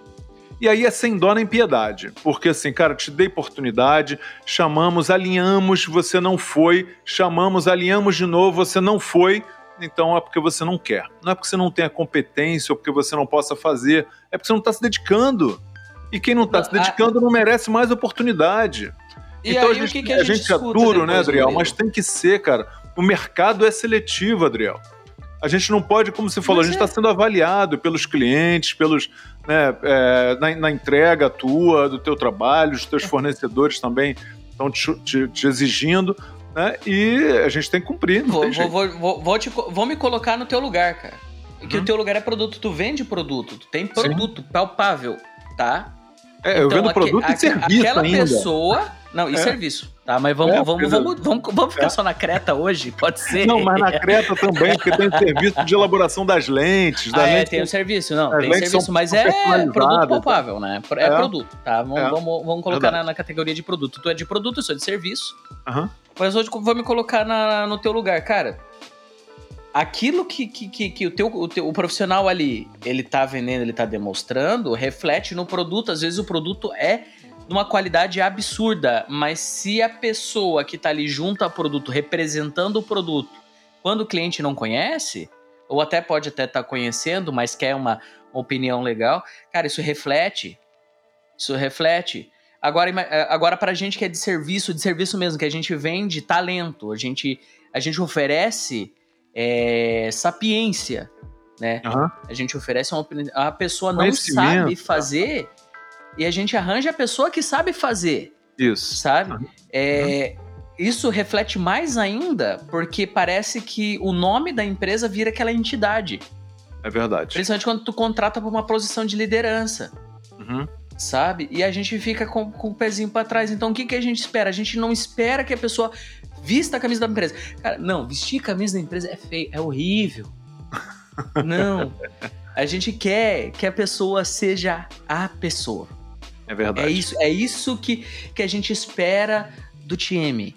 E aí é sem dó nem piedade, porque assim, cara, te dei oportunidade, chamamos, alinhamos, você não foi, chamamos, alinhamos de novo, você não foi, então é porque você não quer. Não é porque você não tem a competência ou porque você não possa fazer, é porque você não está se dedicando. E quem não está se dedicando não merece mais oportunidade. E então aí, a gente, que que a, a gente, é duro, né, Adriel? Mas tem que ser, cara. O mercado é seletivo, Adriel. A gente não pode, como você falou, Mas a gente está é. sendo avaliado pelos clientes, pelos né, é, na, na, entrega tua, do teu trabalho, os teus fornecedores também estão te, te, te, exigindo, né? E a gente tem que cumprir. Vou, vou, vou, vou, te, vou me colocar no teu lugar, cara. Que hum. o teu lugar é produto, tu vende produto, tu tem produto Sim. palpável, tá? É, então, eu vendo produto e serviço Aquela ainda. pessoa não, e é. serviço. Tá, mas vamos, é, vamos, vamos, vamos, vamos, ficar é. só na Creta hoje? Pode ser? Não, mas na Creta também, porque tem serviço de elaboração das lentes. Da ah, é, tem o serviço, não, tem serviço, mas é produto palpável, né? É, é, produto, tá? Vamos, é. vamos, vamos colocar na, na, categoria de produto. Tu é de produto, eu sou de serviço. Uhum. Mas hoje vou me colocar na, no teu lugar. Cara, aquilo que, que, que, que, o, teu, o teu o profissional ali, ele tá vendendo, ele tá demonstrando, reflete no produto. Às vezes o produto é numa qualidade absurda, mas se a pessoa que está ali junto ao produto, representando o produto, quando o cliente não conhece, ou até pode até estar tá conhecendo, mas quer uma opinião legal, cara, isso reflete. Isso reflete. Agora, eh, agora para a gente que é de serviço, de serviço mesmo, que a gente vende talento, a gente, a gente oferece é, sapiência, né? Uhum. A gente oferece uma A pessoa não sabe fazer e a gente arranja a pessoa que sabe fazer. Isso. Sabe? Uhum. É, isso reflete mais ainda porque parece que o nome da empresa vira aquela entidade. É verdade. Principalmente quando tu contrata para uma posição de liderança. Uhum. Sabe? E a gente fica com, com o pezinho para trás. Então o que, que a gente espera? A gente não espera que a pessoa vista a camisa da empresa. Cara, não, vestir a camisa da empresa é feio, é horrível. não. A gente quer que a pessoa seja a pessoa. É verdade. É isso, é isso que, que a gente espera do time.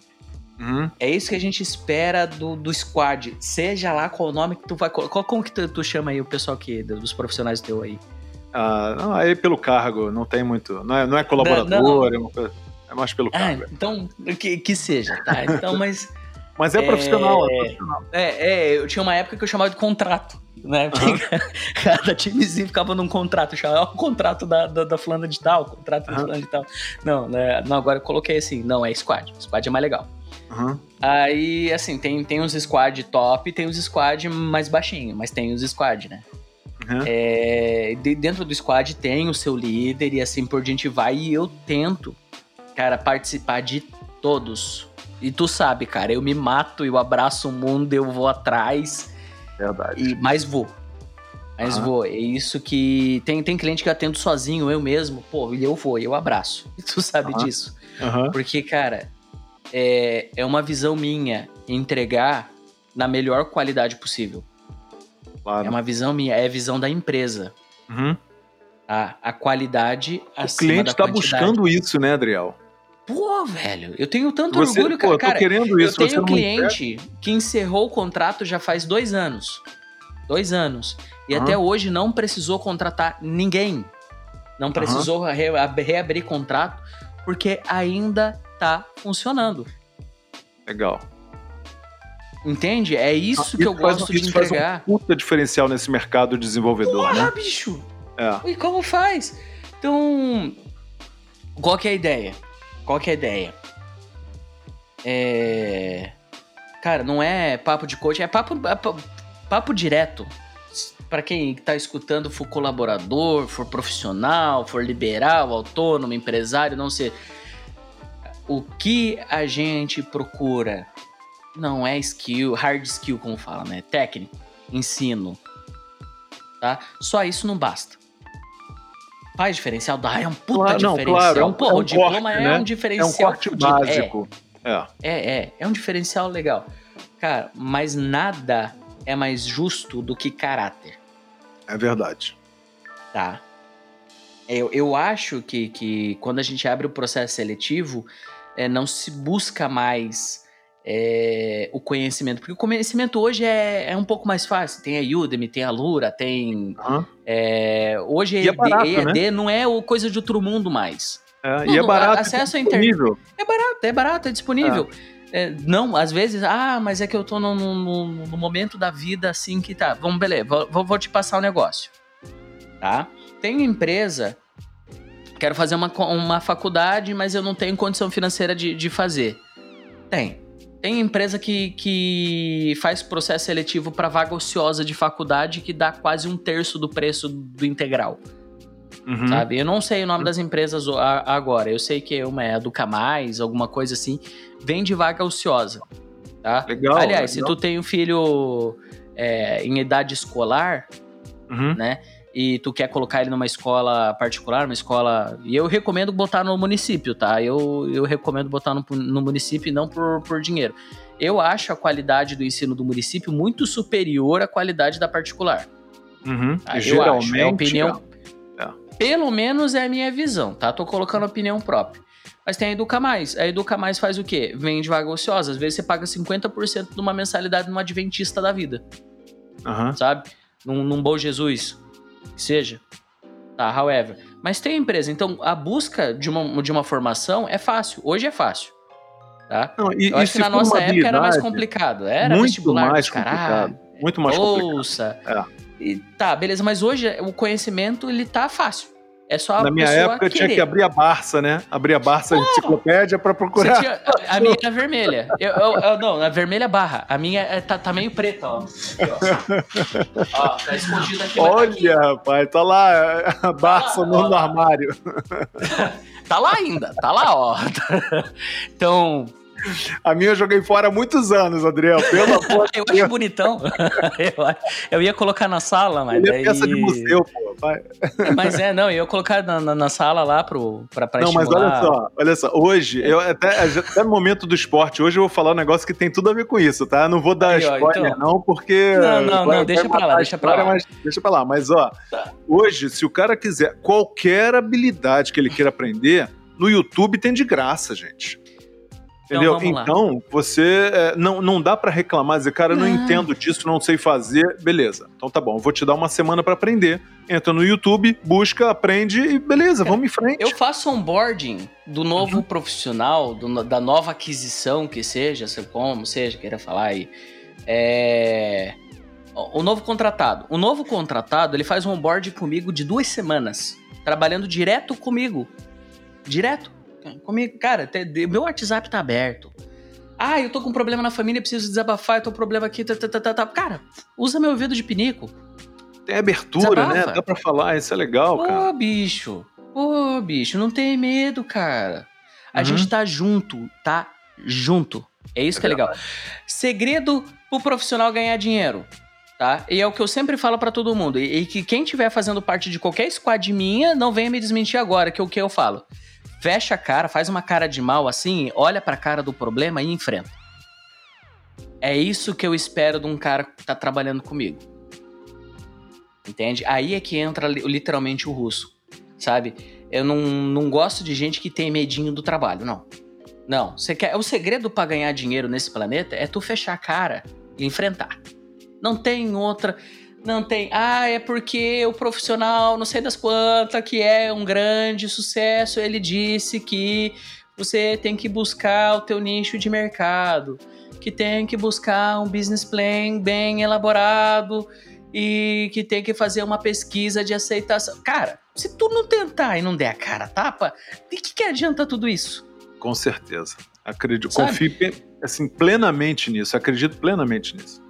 Uhum. É isso que a gente espera do, do squad. Seja lá qual o nome que tu vai. Qual, como que tu, tu chama aí o pessoal que, dos profissionais teu aí? Ah, não, aí pelo cargo, não tem muito. Não é, não é colaborador, não, não. É, é, mais pelo ah, cargo. Então, que, que seja, tá? Então, mas. Mas é, é profissional, é profissional. É, é, eu tinha uma época que eu chamava de contrato né? Uhum. Cada timezinho ficava num contrato, chamava o contrato da, da, da fulana de tal, contrato da fulana de tal. Não, né? Não, agora eu coloquei assim, não, é squad. Squad é mais legal. Uhum. Aí, assim, tem, tem uns squad top, tem os squad mais baixinho, mas tem os squad, né? Uhum. É, de, dentro do squad tem o seu líder e assim por diante vai. E eu tento, cara, participar de todos. E tu sabe, cara, eu me mato, eu abraço o mundo, eu vou atrás. Verdade. E, mas vou. Mas uhum. vou. É isso que. Tem, tem cliente que eu atendo sozinho, eu mesmo. Pô, eu vou, eu abraço. E tu sabe uhum. disso. Uhum. Porque, cara, é, é uma visão minha entregar na melhor qualidade possível. Claro. É uma visão minha, é a visão da empresa. Uhum. A, a qualidade O cliente está buscando isso, né, Adriel? Pô, velho, eu tenho tanto você, orgulho, pô, cara. Eu tô querendo isso. Eu tenho um cliente que encerrou o contrato já faz dois anos. Dois anos. E uhum. até hoje não precisou contratar ninguém. Não precisou uhum. re reabrir contrato, porque ainda tá funcionando. Legal. Entende? É isso, ah, que eu gosto faz, de entregar. Faz um puta diferencial nesse mercado desenvolvedor, Porra, né? bicho! É. E como faz? Então, qual que é a ideia? Qual que é a ideia? É. Cara, não é papo de coach, é papo, é papo direto. Para quem tá escutando, for colaborador, for profissional, for liberal, autônomo, empresário, não sei. O que a gente procura não é skill, hard skill, como fala, né? Técnico, ensino. Tá? Só isso não basta. Faz diferencial? Dá, é um puta Claro, não, diferencial. claro, é um- Porra, é um o diploma corte, é né? um diferencial. É um corte fudido. É, básico. É. É, é, é um diferencial legal. Cara, mas nada é mais justo do que caráter, É verdade. tá? Eu, eu acho que, que quando a gente abre o processo seletivo, é, não se busca mais é, o conhecimento. Porque o conhecimento hoje é, é um pouco mais fácil. Tem a Udemy, tem a Lura, tem. Aham. é, hoje E é EAD, barato, EAD não é o coisa de outro mundo mais. É, e é barato. acesso à internet. É barato, é barato, é disponível. É, não, às vezes, ah, mas é que eu tô no, no- no- momento da vida assim que tá. Vamos, beleza, vou, vou- te passar um negócio. Tá? Tem empresa, quero fazer uma, uma faculdade, mas eu não tenho condição financeira de, de fazer. Tem. Tem empresa que, que faz processo seletivo para vaga ociosa de faculdade que dá quase um terço do preço do integral Uhum. sabe? Eu não sei o nome das empresas agora. Eu sei que uma é a Educa Mais, alguma coisa assim. Vende vaga ociosa, tá? Legal. Aliás, se legal. tu tem um filho é, em idade escolar, Uhum. né? E tu quer colocar ele numa escola particular, uma escola. E eu recomendo botar no município, tá? Eu, eu recomendo botar no, no município e não por, por dinheiro. Eu acho a qualidade do ensino do município muito superior à qualidade da particular. Uhum. Ah, E eu acho, geralmente. é a opinião. É. Pelo menos é a minha visão, tá? Tô colocando opinião própria. Mas tem a Educa Mais. A Educa Mais faz o quê? Vende vaga ociosa. Às vezes você paga 50% de uma mensalidade numa adventista da vida, Aham. sabe? Num, num Bom Jesus, que seja. Tá, however. Mas tem empresa. Então, a busca de uma, de uma formação é fácil. Hoje é fácil. Tá? Não, e, Eu acho que na nossa época era mais complicado. Era muito mais complicado. Muito mais complicado. Ouça. É. E tá, beleza, mas hoje o conhecimento ele tá fácil. É só a Na minha época eu tinha querer. que abrir a Barça, né? Abrir a Barça enciclopédia pra Você procurar. tinha- a minha era vermelha. Eu, eu- eu- não, a vermelha barra. A minha é- tá, tá meio preta, ó. Aqui, ó. Ó, tá escondida aqui. mas tá aqui. Olha, rapaz, tá lá a Barça lá, no, ó armário. Tá lá ainda, tá lá, ó. Então, A minha eu joguei fora há muitos anos, Adriel. Pelo amor de eu acho bonitão. Eu, eu ia colocar na sala, mas Ele é daí... peça de museu, pô. Vai. Mas é, não, eu ia colocar na, na, na sala lá pro, pra, pra Não, mas estimular. olha só, olha só. Hoje, eu até, até no momento do esporte, hoje eu vou falar um negócio que tem tudo a ver com isso, tá? Não vou dar Aí, ó, spoiler, então. não, porque. Não, não, não, deixa pra lá, deixa pra lá. Mas deixa pra lá. Mas, ó, Tá. hoje, se o cara quiser qualquer habilidade que ele queira aprender, no YouTube tem de graça, gente. Então, Entendeu? lá. Então, você é, não, não dá pra reclamar, dizer, cara, eu não, Não. entendo disso, não sei fazer. Beleza. Então tá bom, eu vou te dar uma semana pra aprender. Entra no YouTube, busca, aprende e beleza, vamos em frente. Eu faço onboarding do novo profissional, do- da nova aquisição que seja, se- como seja, queira falar aí. É, O novo contratado. O novo contratado, ele faz um onboarding comigo de duas semanas, trabalhando direto comigo. Direto comigo. Cara, de- meu WhatsApp tá aberto. Ah, eu tô com um problema na família, preciso desabafar, eu tô com um problema aqui, tá, tá, tá, tá, tá. Cara, usa meu ouvido de pinico. Tem abertura, Desabafa. né? Dá pra falar, isso é legal, cara. Ô, bicho. Ô, bicho, não tem medo, cara. A Uhum. gente tá junto, tá junto. É isso que é legal. Segredo pro profissional ganhar dinheiro, tá? E é o que eu sempre falo pra todo mundo. E, e que quem tiver fazendo parte de qualquer squad minha, não venha me desmentir agora, que é o que eu falo. Fecha a cara, faz uma cara de mal assim, olha pra cara do problema e enfrenta. É isso que eu espero de um cara que tá trabalhando comigo. Entende? Aí é que entra li- literalmente o russo, sabe? Eu não, não gosto de gente que tem medinho do trabalho, não. Não, você quer, o segredo pra ganhar dinheiro nesse planeta é tu fechar a cara e enfrentar. Não tem outra, não tem, ah, é porque o profissional, não sei das quantas, que é um grande sucesso, ele disse que você tem que buscar o teu nicho de mercado, que tem que buscar um business plan bem elaborado, e que tem que fazer uma pesquisa de aceitação. Cara, se tu não tentar e não der a cara a tapa, de que, que adianta tudo isso? Com certeza. Acredito, Sabe? confio assim, plenamente nisso, acredito plenamente nisso.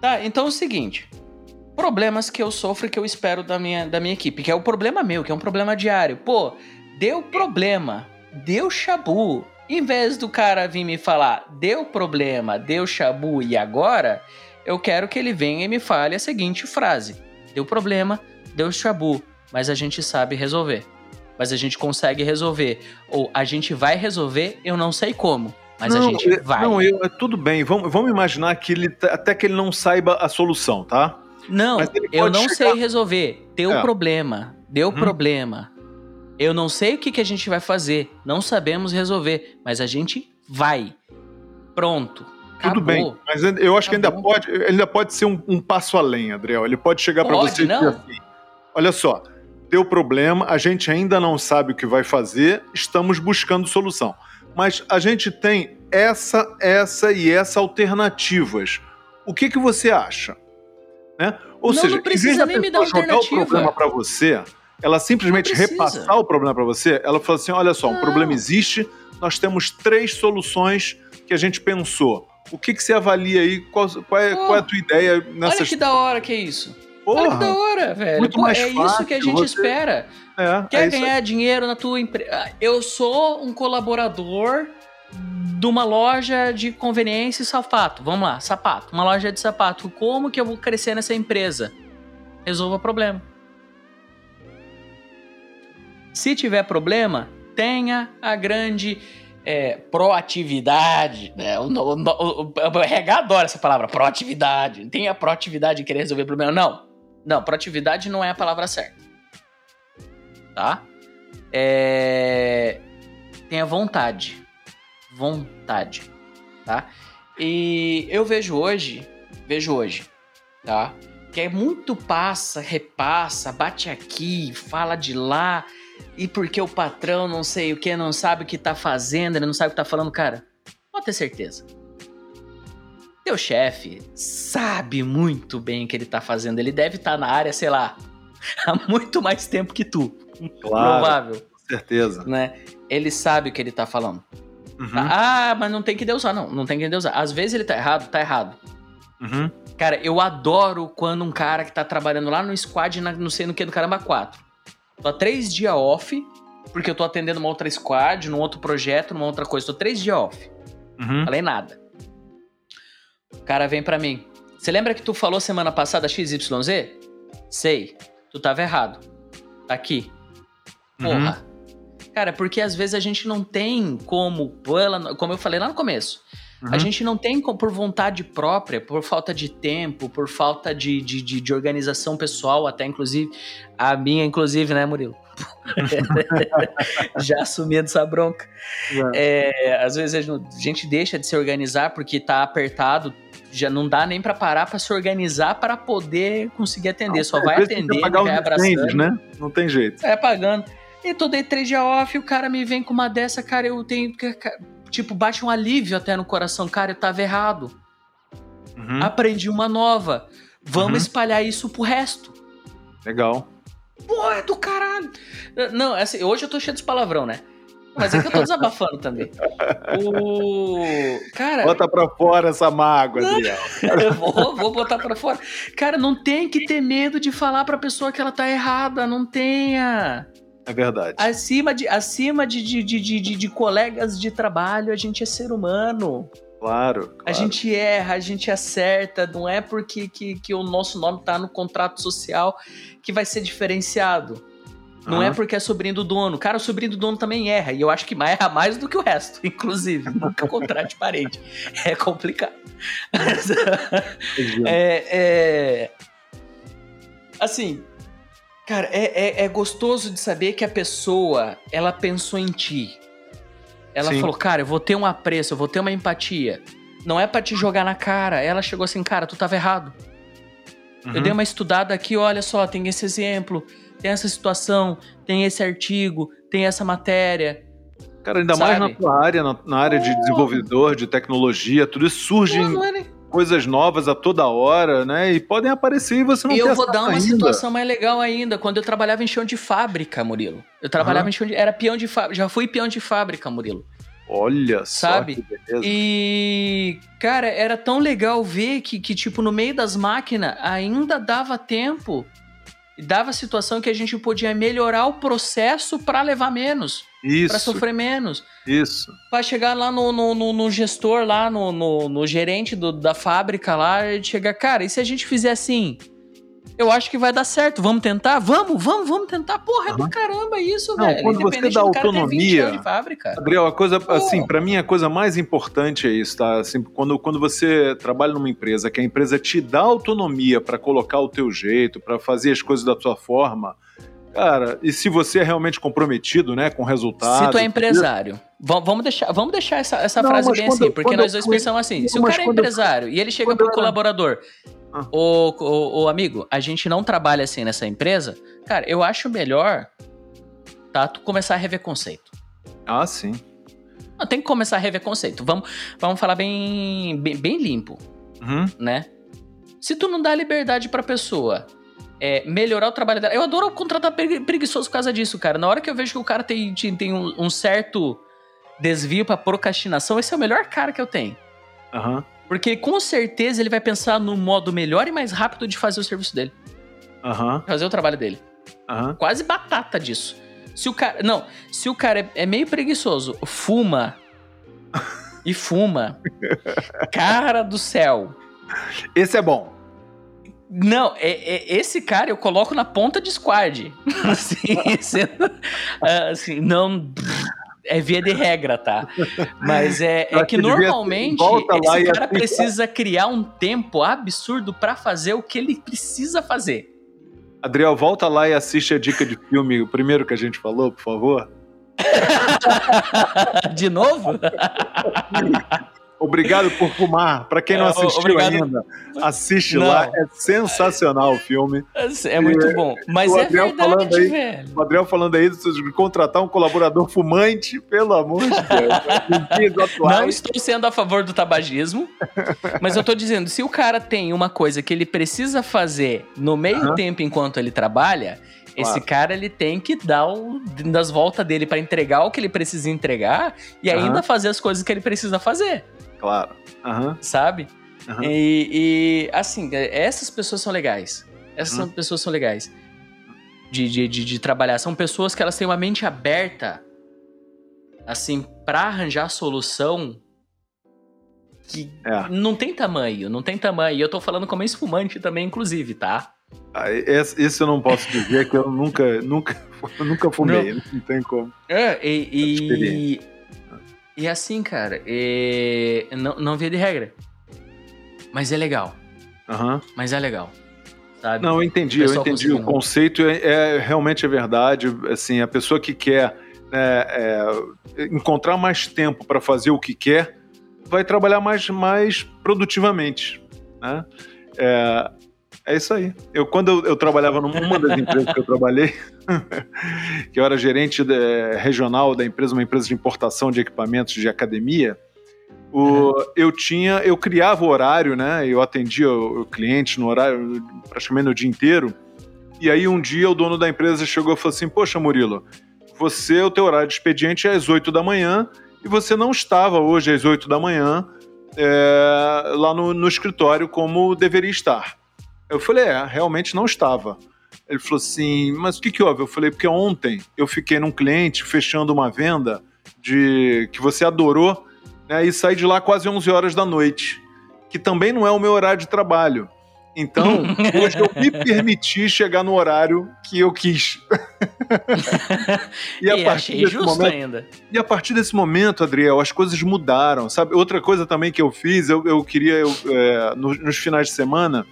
Tá, então é o seguinte. Problemas que eu sofro e que eu espero da minha, da minha equipe, que é o problema meu, que é um problema diário. Pô, deu problema, deu chabu. Em vez do cara vir me falar, deu problema, deu chabu e agora, eu quero que ele venha e me fale a seguinte frase: Deu problema, deu chabu. mas a gente sabe resolver. Mas a gente consegue resolver. Ou a gente vai resolver, eu não sei como. Mas não, a gente vai. Não, eu, tudo bem. Vamos, vamos imaginar que ele até que ele não saiba a solução, tá? Não, eu não chegar... sei resolver. Deu é. problema. Deu hum. problema. Eu não sei o que, que a gente vai fazer. Não sabemos resolver. Mas a gente vai. Pronto. Tudo bem, mas eu acho Acabou. que ainda pode, ainda pode ser um, um passo além, Adriel. Ele pode chegar para você não? e dizer assim: olha só, deu problema, a gente ainda não sabe o que vai fazer, estamos buscando solução. Mas a gente tem essa, essa e essa alternativas. O que, que você acha? Né? Ou não, seja, não precisa nem me dar jogar o problema para você, ela simplesmente repassar o problema para você, ela fala assim: olha só, não. um problema existe, nós temos três soluções que a gente pensou. O que, que você avalia aí? Qual, qual, é, qual é a tua ideia nessa Olha que da hora que é isso. Porra, Olha que da hora, velho. Muito Pô, mais é fácil, isso que a gente você... espera. É, Quer é ganhar dinheiro na tua empresa? Ah, eu sou um colaborador de uma loja de conveniência e sapato. Vamos lá, sapato. Uma loja de sapato. Como que eu vou crescer nessa empresa? Resolva o problema. Se tiver problema, tenha a grande é, proatividade, né? O, o, o, o, RH adora essa palavra, proatividade. Tem a proatividade em querer resolver o problema. Não, não, proatividade não é a palavra certa. Tá? É... Tenha vontade. Vontade. Tá? E eu vejo hoje, vejo hoje, tá? Que é muito passa, repassa, bate aqui, fala de lá e porque o patrão não sei o que, não sabe o que tá fazendo, ele não sabe o que tá falando, cara, pode ter certeza. Teu chefe sabe muito bem o que ele tá fazendo. Ele deve estar tá na área, sei lá, há muito mais tempo que tu. Claro, Provável. Com certeza. Né? Ele sabe o que ele tá falando. Uhum. Ah, mas não tem que deusar, não. Não tem que deusar. Às vezes ele tá errado, tá errado. Uhum. Cara, eu adoro quando um cara que tá trabalhando lá no squad, na, não sei no que do caramba 4, Tô há três dias off, porque eu tô atendendo uma outra squad, num outro projeto, numa outra coisa. Tô três dias off. Uhum. Falei nada. O cara vem para mim. Você lembra que tu falou semana passada XYZ? Sei. Tu tava errado. Tá aqui. Porra. Uhum. Cara, porque às vezes a gente não tem como, como eu falei lá no começo, uhum. a gente não tem por vontade própria, por falta de tempo, por falta de, de, de, de organização pessoal, até inclusive, a minha, inclusive, né, Murilo? Já assumindo essa bronca. É. é, às vezes a gente deixa de se organizar porque tá apertado, já não dá nem para parar para se organizar para poder conseguir atender. Não, Só vai atender, vai abraçando. né? Não tem jeito. Vai pagando. E tô dei três dias off e o cara me vem com uma dessa, cara, eu tenho. Tipo, bate um alívio até no coração. Cara, eu tava errado. Uhum. Aprendi uma nova. Vamos uhum. espalhar isso pro resto. Legal. Pô, é do caralho. Não, assim, hoje eu tô cheio de palavrão, né? Mas é que eu tô desabafando também. O. Cara. Bota pra fora essa mágoa, Adriel. eu vou, vou botar pra fora. Cara, não tem que ter medo de falar pra pessoa que ela tá errada. Não tenha. É verdade. Acima de, acima de, de, de, de, de colegas de trabalho, a gente é ser humano. Claro, claro, A gente erra, a gente acerta, não é porque que, que o nosso nome tá no contrato social que vai ser diferenciado. Não é porque é sobrinho do dono. Cara, o sobrinho do dono também erra. E eu acho que erra mais do que o resto, inclusive. Nunca contrate parente. É complicado. é, é, Assim, cara, é, é, é, gostoso de saber que a pessoa, ela pensou em ti. Ela Sim. falou, cara, eu vou ter um apreço, eu vou ter uma empatia. Não é para te jogar na cara. Ela chegou assim, cara, tu tava errado. Uhum. Eu dei uma estudada aqui, olha só, tem esse exemplo tem essa situação, tem esse artigo, tem essa matéria. Cara, ainda sabe? mais na tua área, na, na área oh. de desenvolvedor, de tecnologia, tudo isso surge não, não coisas novas a toda hora, né? E podem aparecer e você não Eu vou dar uma ainda. situação mais legal ainda. Quando eu trabalhava em chão de fábrica, Murilo. Eu trabalhava uhum. em chão de... Era peão de fábrica. Já fui peão de fábrica, Murilo. Olha Sabe? só E, cara, era tão legal ver que, que, tipo, no meio das máquinas ainda dava tempo dava a situação que a gente podia melhorar o processo para levar menos. Para sofrer menos. Isso. Para chegar lá no, no, no, no, gestor, lá no, no, no gerente do, da fábrica lá, e chegar, cara, e se a gente fizer assim? Eu acho que vai dar certo. Vamos tentar? Vamos, vamos, vamos tentar. Porra, é pra caramba isso, Não, velho. quando você dá do cara ter 20 autonomia- fábrica. Adriel, a coisa, Pô. assim, para mim a coisa mais importante é isso, tá? Assim, quando, quando você trabalha numa empresa, que a empresa te dá autonomia para colocar o teu jeito, para fazer as coisas da tua forma, cara, e se você é realmente comprometido, né, com o resultado. Se tu é empresário, va- vamos deixar, vamos deixar essa, essa Não, frase bem quando- assim, porque nós dois pensamos assim. Se o cara é quando eu- empresário e ele chega pro eu colaborador, Ah. ô, ô, ô, amigo, a gente não trabalha assim nessa empresa, cara, eu acho melhor, tá, tu começar a rever conceito. Ah, sim. Não, tem que começar a rever conceito. Vamos, vamos falar bem, bem, bem limpo, Uhum. né? Se tu não dá liberdade pra pessoa é, melhorar o trabalho dela. Eu adoro contratar pregui- preguiçoso por causa disso, cara. Na hora que eu vejo que o cara tem, tem um, um certo desvio pra procrastinação, esse é o melhor cara que eu tenho. Aham. Porque com certeza ele vai pensar no modo melhor e mais rápido de fazer o serviço dele, Aham. fazer o trabalho dele. Aham. Quase batata disso. Se o cara. Não, se o cara é, é meio preguiçoso, fuma. e fuma. Cara do céu. Esse é bom. Não, é, é- esse cara eu coloco na ponta de squad. assim, sendo- ah, assim, não. É via de regra, tá? Mas é, é que normalmente volta lá esse cara assista. precisa criar um tempo absurdo pra fazer o que ele precisa fazer. Adriel, volta lá e assiste a dica de filme, o primeiro que a gente falou, por favor. De novo? Obrigado por fumar. Pra quem não É, assistiu obrigado. ainda, assiste Não. lá. É sensacional o filme. É muito bom. Mas o é Adriel verdade, falando aí- velho. O Adriel falando aí de contratar um colaborador fumante, pelo amor de Deus. Dias Não estou sendo a favor do tabagismo, mas eu tô dizendo, se o cara tem uma coisa que ele precisa fazer no meio Aham. tempo enquanto ele trabalha, esse Claro. cara ele tem que dar o, das voltas dele pra entregar o que ele precisa entregar e Aham. ainda fazer as coisas que ele precisa fazer, Claro. Aham, sabe? aham. E, e, assim, é- essas pessoas são legais. Essas Uhum. são pessoas são legais de, de, de, de trabalhar. São pessoas que elas têm uma mente aberta, assim, pra arranjar solução que É. não tem tamanho, não tem tamanho. E eu tô falando como ex-fumante também, inclusive, tá? Ah, esse, esse eu não posso dizer que eu nunca, nunca, eu nunca fumei. Não. tem como. É, e, e. e assim, cara, é, não, não via de regra. Mas é legal, Aham. mas é legal, sabe? Não, eu entendi, eu entendi. O conceito é, é- realmente é verdade. Assim, a pessoa que quer né, é, encontrar mais tempo para fazer o que quer vai trabalhar mais, mais produtivamente. Né? É, é isso aí. Eu, quando eu, eu trabalhava numa das empresas que eu trabalhei, que eu era gerente eh, regional da empresa, uma empresa de importação de equipamentos de academia, o- eu tinha, eu criava o horário, né? Eu atendia o, o cliente no horário praticamente no dia inteiro. E aí um dia o dono da empresa chegou e falou assim: Poxa, Murilo, você, o teu horário de expediente é às 8 da manhã e você não estava hoje às 8 da manhã é, lá no, no escritório como deveria estar. Eu falei, é, realmente não estava. Ele falou assim, mas o que, que houve? Eu falei, porque ontem eu fiquei num cliente fechando uma venda de que você adorou, né, e saí de lá quase 11 horas da noite, que também não é o meu horário de trabalho. Então, hoje eu me permiti chegar no horário que eu quis. E, a partir achei desse momento- ainda. e a partir desse momento, Adriel, as coisas mudaram, sabe? Outra coisa também que eu fiz, eu, eu queria, eu, é, no- nos finais de semana,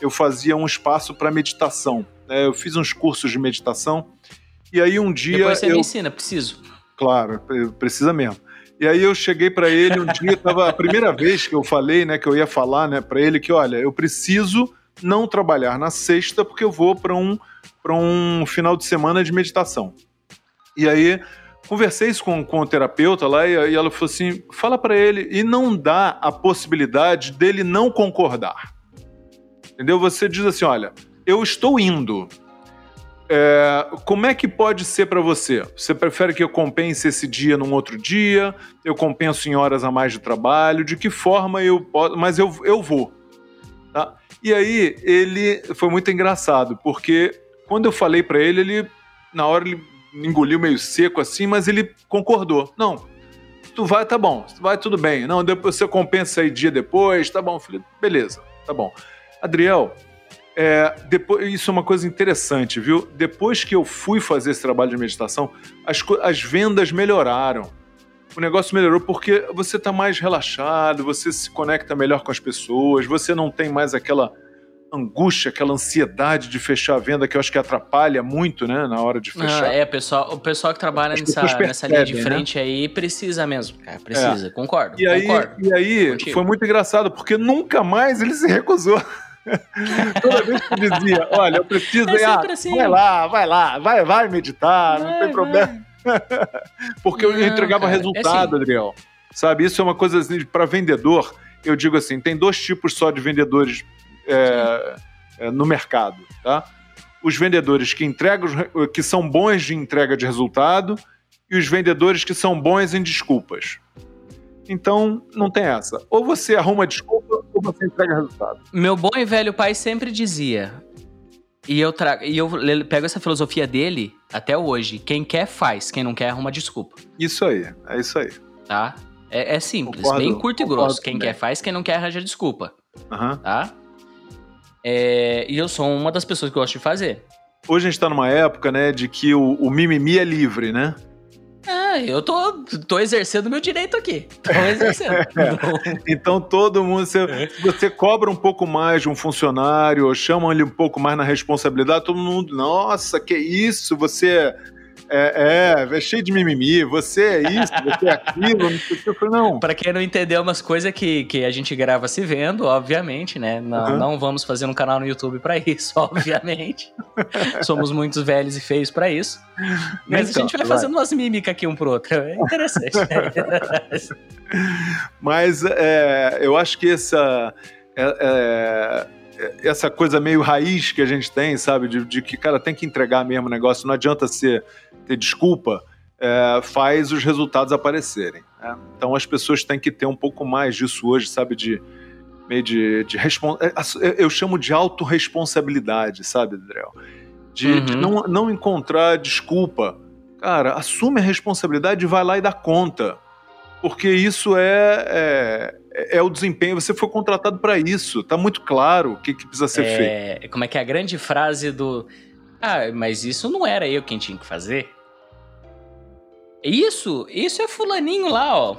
eu fazia um espaço para meditação. Né? eu fiz uns cursos de meditação, e aí um dia Depois você eu... me ensina, preciso. Claro, pre- precisa mesmo. E aí eu cheguei para ele um dia, tava a primeira vez que eu falei, né, que eu ia falar, né, para ele que, olha, eu preciso não trabalhar na sexta porque eu vou para um para um final de semana de meditação. E aí conversei isso com, com o terapeuta lá e, e ela falou assim, fala para ele e não dá a possibilidade dele não concordar. Entendeu? Você diz assim, olha, eu estou indo. É, como é que pode ser para você? Você prefere que eu compense esse dia num outro dia? Eu compenso em horas a mais de trabalho? De que forma eu posso? Mas eu, eu vou. Tá? E aí ele foi muito engraçado, porque quando eu falei para ele, ele na hora ele engoliu meio seco assim, mas ele concordou. Não, tu vai, tá bom, tu vai tudo bem. Não, depois você compensa aí dia depois, tá bom. Eu falei, beleza, tá bom. Adriel, é, depois, isso é uma coisa interessante, viu? Depois que eu fui fazer esse trabalho de meditação, as, as vendas melhoraram. O negócio melhorou porque você está mais relaxado, você se conecta melhor com as pessoas, você não tem mais aquela angústia, aquela ansiedade de fechar a venda que eu acho que atrapalha muito, né, na hora de fechar. Ah, é, pessoal, o pessoal que trabalha nessa, percebem, nessa linha de né? frente né? aí precisa mesmo, cara, precisa, é. concordo. E aí, concordo. E aí foi muito engraçado, porque nunca mais ele se recusou. Toda vez que eu dizia, olha, eu preciso é ir, ah, assim. vai lá, vai lá, vai, vai meditar, vai, não tem problema. porque não, eu entregava cara, resultado, é assim. Adriel. Sabe, isso é uma coisa assim, para vendedor, eu digo assim, tem dois tipos só de vendedores é, é, no mercado, tá? Os vendedores que entregam, que são bons de entrega de resultado e os vendedores que são bons em desculpas. Então, não tem essa. Ou você arruma desculpa você entrega resultado. Meu bom e velho pai sempre dizia, e eu, trago, e eu pego essa filosofia dele até hoje: quem quer, faz, quem não quer, arruma desculpa. Isso aí, é isso aí. Tá? É, é simples, concordo, bem curto e grosso. Quem quer, faz, quem não quer, arranja desculpa. Uhum. Tá? É, e eu sou uma das pessoas que gosto de fazer. Hoje a gente tá numa época, né, de que o, o mimimi é livre, né? Ah, eu tô, tô exercendo meu direito aqui. Tô exercendo. então todo mundo, você, é. você cobra um pouco mais de um funcionário, chama ele um pouco mais na responsabilidade, todo mundo, nossa, que isso, você é, é, é cheio de mimimi, você é isso, você é aquilo, não sei o que. Eu falei, não. Pra quem não entendeu umas coisas que, que a gente grava se vendo, obviamente, né? Não, uhum. não vamos fazer um canal no YouTube pra isso, obviamente. Somos muitos velhos e feios pra isso. Mas então, a gente vai, vai fazendo umas mímicas aqui um pro outro. É interessante. Mas é, eu acho que essa. É, é essa coisa meio raiz que a gente tem, sabe? De, de, que, cara, tem que entregar mesmo o negócio, não adianta ser, ter desculpa, é, faz os resultados aparecerem. Né? Então as pessoas têm que ter um pouco mais disso hoje, sabe? De meio de, de é, eu chamo de autorresponsabilidade, sabe, Adriel? De, uhum. de, não, não encontrar desculpa. Cara, assume a responsabilidade e vai lá e dá conta. Porque isso é, é é, é o desempenho. Você foi contratado para isso. Tá muito claro o que, que precisa ser é, feito. Como é que é a grande frase do. Ah, mas isso não era eu quem tinha que fazer. Isso, isso é fulaninho lá, ó.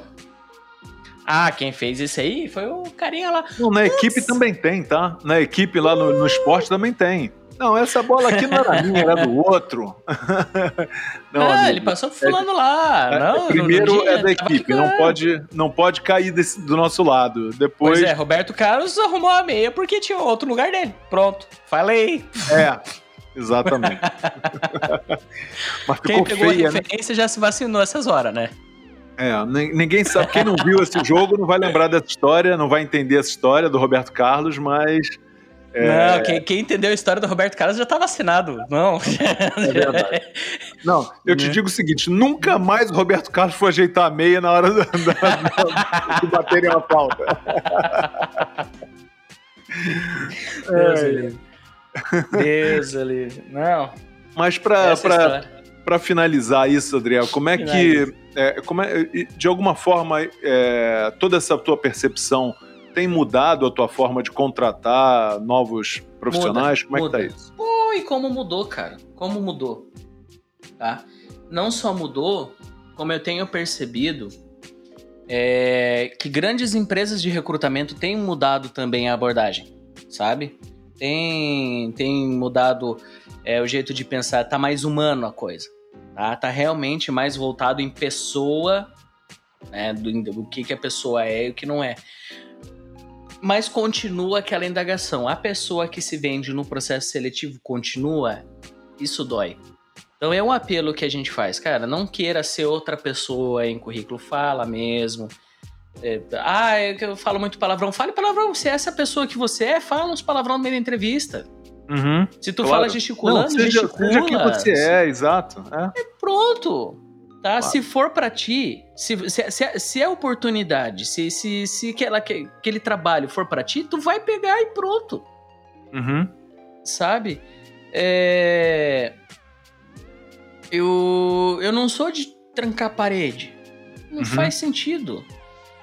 Ah, quem fez isso aí foi o carinha lá. Não, na Nossa. equipe também tem, tá? Na equipe lá no, no esporte também tem. Não, essa bola aqui não era minha, era do outro. não, ah, amigo, ele passou fulano é, lá. É, não, primeiro é da equipe, não pode, não pode cair desse, do nosso lado. Depois. Pois é, Roberto Carlos arrumou a meia porque tinha outro lugar dele. Pronto, falei. É. Exatamente. Mas Quem pegou feia, a né? referência né? já se vacinou essas horas, né? É, ninguém sabe. Quem não viu esse jogo não vai lembrar dessa história, não vai entender essa história do Roberto Carlos, mas é... Não, quem, quem, entendeu a história do Roberto Carlos já tá vacinado. Não. É verdade. Não, eu te né? digo o seguinte: nunca mais o Roberto Carlos foi ajeitar a meia na hora da, da, de baterem uma pauta. Deus é. Deus livre. Não. Mas pra, pra, pra finalizar isso, Adriel, como é Finaliza. que. É, como é, de alguma forma, é, toda essa tua percepção tem mudado a tua forma de contratar novos profissionais? Muda, como é muda. que tá isso? Pô, e como mudou, cara? Como mudou? Tá? Não só mudou, como eu tenho percebido é, que grandes empresas de recrutamento têm mudado também a abordagem, sabe? Tem, tem mudado é, o jeito de pensar, tá mais humano a coisa, tá? Tá realmente mais voltado em pessoa, né? Do, do que, que a pessoa é e o que não é. Mas continua aquela indagação. A pessoa que se vende no processo seletivo continua? Isso dói. Então é um apelo que a gente faz, cara. Não queira ser outra pessoa em currículo, fala mesmo. É, ah, é eu falo muito palavrão. Fale palavrão. Se é essa pessoa que você é, fala uns palavrão no meio da entrevista. Uhum, Se tu claro. fala gesticulando, Não, seja, gesticula. Seja quem você é, exato. É. é pronto. Tá? Claro. Se for para ti, se, se, se, se é oportunidade, se, se, se aquela, aquele trabalho for para ti, tu vai pegar e pronto. Uhum. Sabe? É... Eu, eu não sou de trancar parede. Não uhum. faz sentido.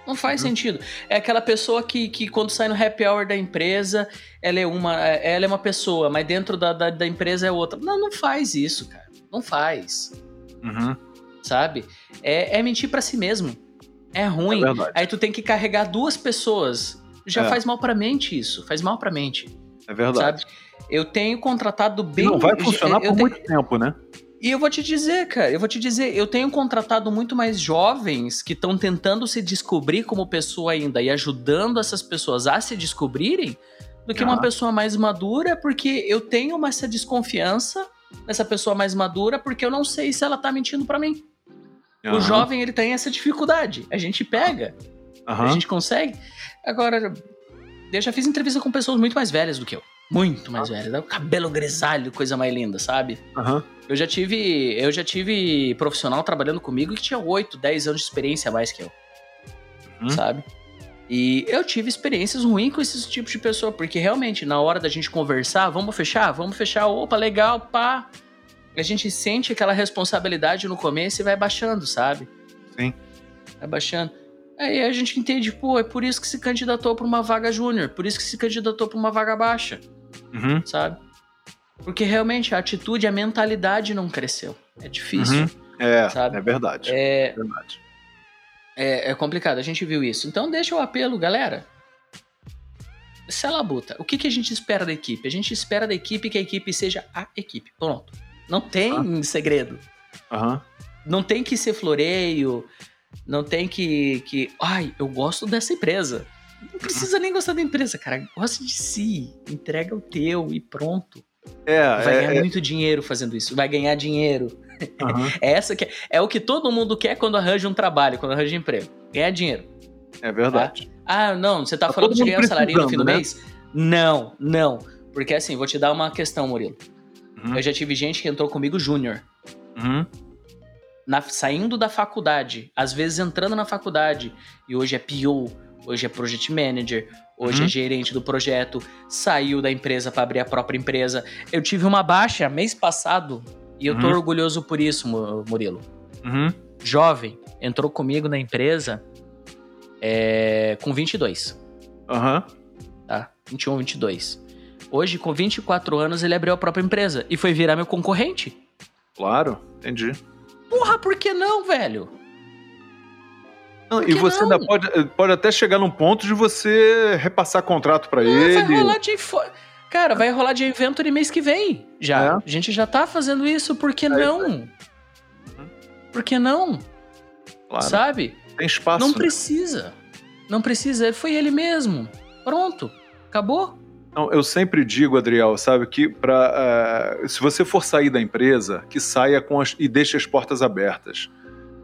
Não faz uhum. sentido. É aquela pessoa que, que quando sai no happy hour da empresa, ela é uma, ela é uma pessoa, mas dentro da, da, da empresa é outra. Não, não faz isso, cara. Não faz. Uhum. Sabe? É, é mentir para si mesmo. É ruim. É Aí tu tem que carregar duas pessoas. Já é. faz mal pra mente isso. Faz mal pra mente. É verdade. Sabe? Eu tenho contratado bem. Não vai funcionar eu, por muito tempo, né? E eu vou te dizer, cara, eu vou te dizer, eu tenho contratado muito mais jovens que estão tentando se descobrir como pessoa ainda e ajudando essas pessoas a se descobrirem do que ah. uma pessoa mais madura, porque eu tenho uma, essa desconfiança nessa pessoa mais madura, porque eu não sei se ela tá mentindo para mim. Uhum. O jovem, ele tem essa dificuldade. A gente pega, uhum. a gente consegue. Agora, eu já fiz entrevista com pessoas muito mais velhas do que eu. Muito mais velha. Né? Cabelo grisalho, coisa mais linda, sabe? Uhum. Eu já tive. Eu já tive profissional trabalhando comigo que tinha 8, 10 anos de experiência a mais que eu. Uhum. Sabe? E eu tive experiências ruins com esses tipos de pessoa, porque realmente, na hora da gente conversar, vamos fechar? Vamos fechar, opa, legal, pá. A gente sente aquela responsabilidade no começo e vai baixando, sabe? Sim. Vai baixando. Aí a gente entende, pô, é por isso que se candidatou para uma vaga júnior, por isso que se candidatou para uma vaga baixa uhum. sabe? Porque realmente a atitude, a mentalidade não cresceu. É difícil. Uhum. É, sabe? é verdade. É, é verdade. É, é, complicado, a gente viu isso. Então deixa o apelo, galera. Se ela buta, o que, que a gente espera da equipe? A gente espera da equipe que a equipe seja a equipe. Pronto. Não tem uhum. segredo. Uhum. Não tem que ser floreio. Não tem que, que. Ai, eu gosto dessa empresa. Não precisa nem gostar da empresa, cara. Gosta de si. Entrega o teu e pronto. É, vai é, ganhar é... muito dinheiro fazendo isso. Vai ganhar dinheiro. Uhum. é essa que é, é, o que todo mundo quer quando arranja um trabalho, quando arranja emprego. Ganhar dinheiro. É verdade. Tá? Ah, não, você tá, tá falando de ganhar um salário no fim do né? mês? Não, não. Porque assim, vou te dar uma questão, Murilo. Uhum. Eu já tive gente que entrou comigo júnior. Uhum. saindo da faculdade, às vezes entrando na faculdade, e hoje é PO, hoje é project manager, hoje é uhum. é gerente do projeto, saiu da empresa para abrir a própria empresa. Eu tive uma baixa mês passado e eu tô uhum. orgulhoso por isso, Murilo. Uhum. Jovem, entrou comigo na empresa é, com 22. Aham. Tá? 21, 22. Hoje, com 24 anos, ele abriu a própria empresa e foi virar meu concorrente. Claro, entendi. Porra, por que não, velho? Não, e você não? ainda pode, pode até chegar num ponto de você repassar contrato para ele. Vai rolar de. Cara, vai rolar de evento de mês que vem. Já. É. A gente já tá fazendo isso, por que é não? Uhum. Por que não? Claro. Sabe? Tem espaço. Não né? precisa. Não precisa. Foi ele mesmo. Pronto. Acabou. Não, eu sempre digo, Adriel, sabe, que para uh, se você for sair da empresa, que saia com as, e deixe as portas abertas.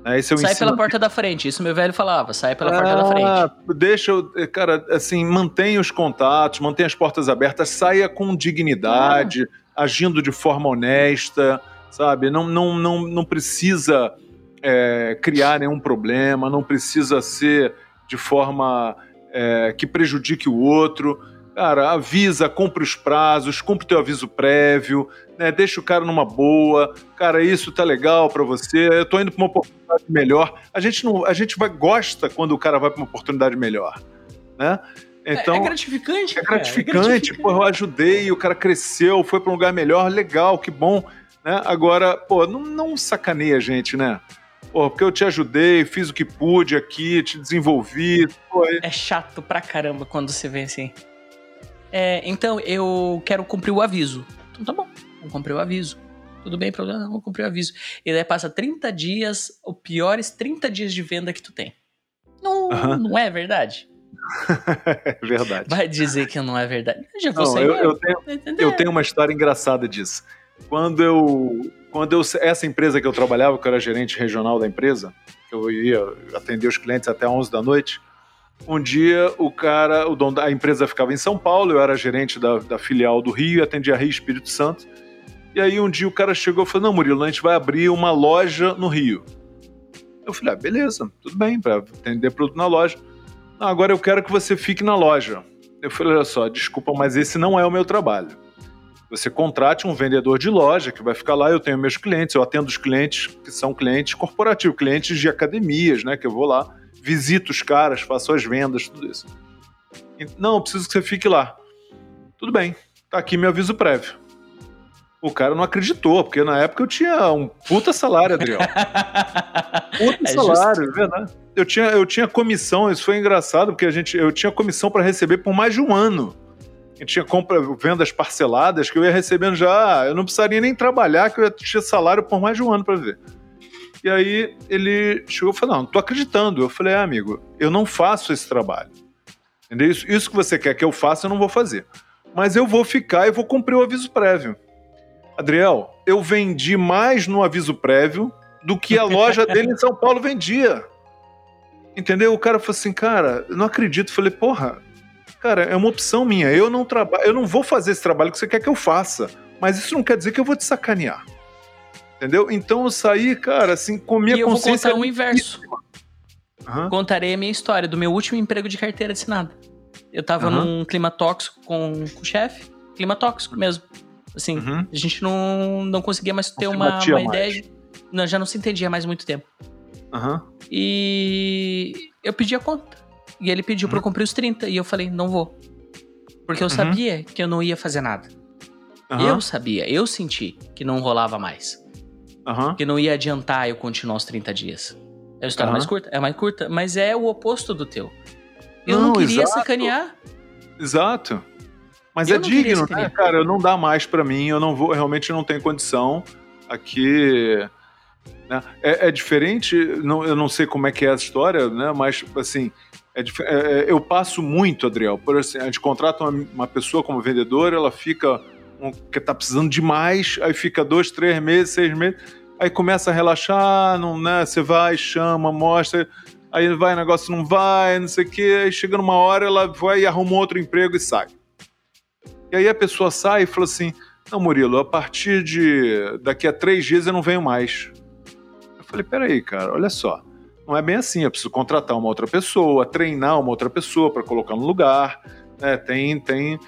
Né? Sai pela porta da frente, isso meu velho falava, sai pela ah, porta da frente. Deixa, cara, assim, mantenha os contatos, mantenha as portas abertas, saia com dignidade, ah. agindo de forma honesta, sabe? Não, não, não, não precisa é, criar nenhum problema, não precisa ser de forma é, que prejudique o outro. Cara, avisa, cumpre os prazos, cumpre teu aviso prévio, né? Deixa o cara numa boa. Cara, isso tá legal para você. Eu tô indo para uma oportunidade melhor. A gente não, a gente vai gosta quando o cara vai para uma oportunidade melhor, né? Então, é, é gratificante. É gratificante, é gratificante. Pô, eu ajudei, o cara cresceu, foi para um lugar melhor, legal, que bom. Né? Agora, pô, não, não sacaneia a gente, né? Pô, porque eu te ajudei, fiz o que pude aqui, te desenvolvi. Pô, é chato pra caramba quando você vem assim. É, então, eu quero cumprir o aviso. Então tá bom, vou cumprir o aviso. Tudo bem, problema? Vou cumprir o aviso. E daí passa 30 dias, os piores 30 dias de venda que tu tem. Não, não é verdade? é verdade. Vai dizer que não é verdade. Já vou não, eu, eu, tenho, eu tenho uma história engraçada disso. Quando eu, quando eu. Essa empresa que eu trabalhava, que eu era gerente regional da empresa, eu ia atender os clientes até 11 da noite, um dia o cara, o dono da empresa ficava em São Paulo, eu era gerente da, da filial do Rio, atendia Rio Espírito Santo. E aí um dia o cara chegou e falou: Não, Murilo, a gente vai abrir uma loja no Rio. Eu falei: Ah, beleza, tudo bem, para atender produto na loja. Não, agora eu quero que você fique na loja. Eu falei: Olha só, desculpa, mas esse não é o meu trabalho. Você contrate um vendedor de loja que vai ficar lá. Eu tenho meus clientes, eu atendo os clientes que são clientes corporativos, clientes de academias, né? Que eu vou lá visito os caras, faço as vendas, tudo isso. Não, preciso que você fique lá. Tudo bem, tá aqui meu aviso prévio. O cara não acreditou, porque na época eu tinha um puta salário, Adriel. puta é salário, justo. É verdade. Eu tinha, eu tinha comissão, isso foi engraçado, porque a gente, eu tinha comissão para receber por mais de um ano. Eu tinha compra, vendas parceladas que eu ia recebendo já. Eu não precisaria nem trabalhar, que eu ia ter salário por mais de um ano para ver. E aí ele chegou e falou: Não, não tô acreditando. Eu falei: ah, amigo, eu não faço esse trabalho. Entendeu? Isso, isso que você quer que eu faça, eu não vou fazer. Mas eu vou ficar e vou cumprir o aviso prévio. Adriel, eu vendi mais no aviso prévio do que a loja dele em São Paulo vendia. Entendeu? O cara falou assim, cara, eu não acredito. Eu falei, porra, cara, é uma opção minha. Eu não trabalho, eu não vou fazer esse trabalho que você quer que eu faça. Mas isso não quer dizer que eu vou te sacanear. Entendeu? Então eu saí, cara, assim, com minha e eu vou contar o inverso. Uhum. Contarei a minha história do meu último emprego de carteira assinada. Eu tava uhum. num clima tóxico com, com o chefe, clima tóxico mesmo. Assim, uhum. a gente não, não conseguia mais ter uma, uma ideia. De, não, já não se entendia mais muito tempo. Uhum. E eu pedi a conta. E ele pediu uhum. pra eu cumprir os 30. E eu falei, não vou. Porque eu uhum. sabia que eu não ia fazer nada. Eu sabia, eu senti que não rolava mais. Que não ia adiantar eu continuar os 30 dias. É a história mais curta? É mais curta, mas é o oposto do teu. Eu não, não queria exato. sacanear. Exato. Mas eu é digno, né, cara? Não dá mais para mim, eu não vou, realmente não tenho condição. Aqui. Né? É, é, diferente, não, eu não sei como é que é a história, né? Mas assim, é, é, eu passo muito, Adriel. Por assim, a gente contrata uma, uma pessoa como vendedora, ela fica que tá precisando demais, aí fica dois, três meses, seis meses, aí começa a relaxar, não, né? Você vai, chama, mostra, aí vai, negócio não vai, não sei o quê, aí chega numa hora, ela vai e arruma outro emprego e sai. E aí a pessoa sai e fala assim: Não, Murilo, a partir de daqui a três dias eu não venho mais. Eu falei: Peraí, cara, olha só. Não é bem assim. Eu preciso contratar uma outra pessoa, treinar uma outra pessoa para colocar no lugar. Né? Tem, tem.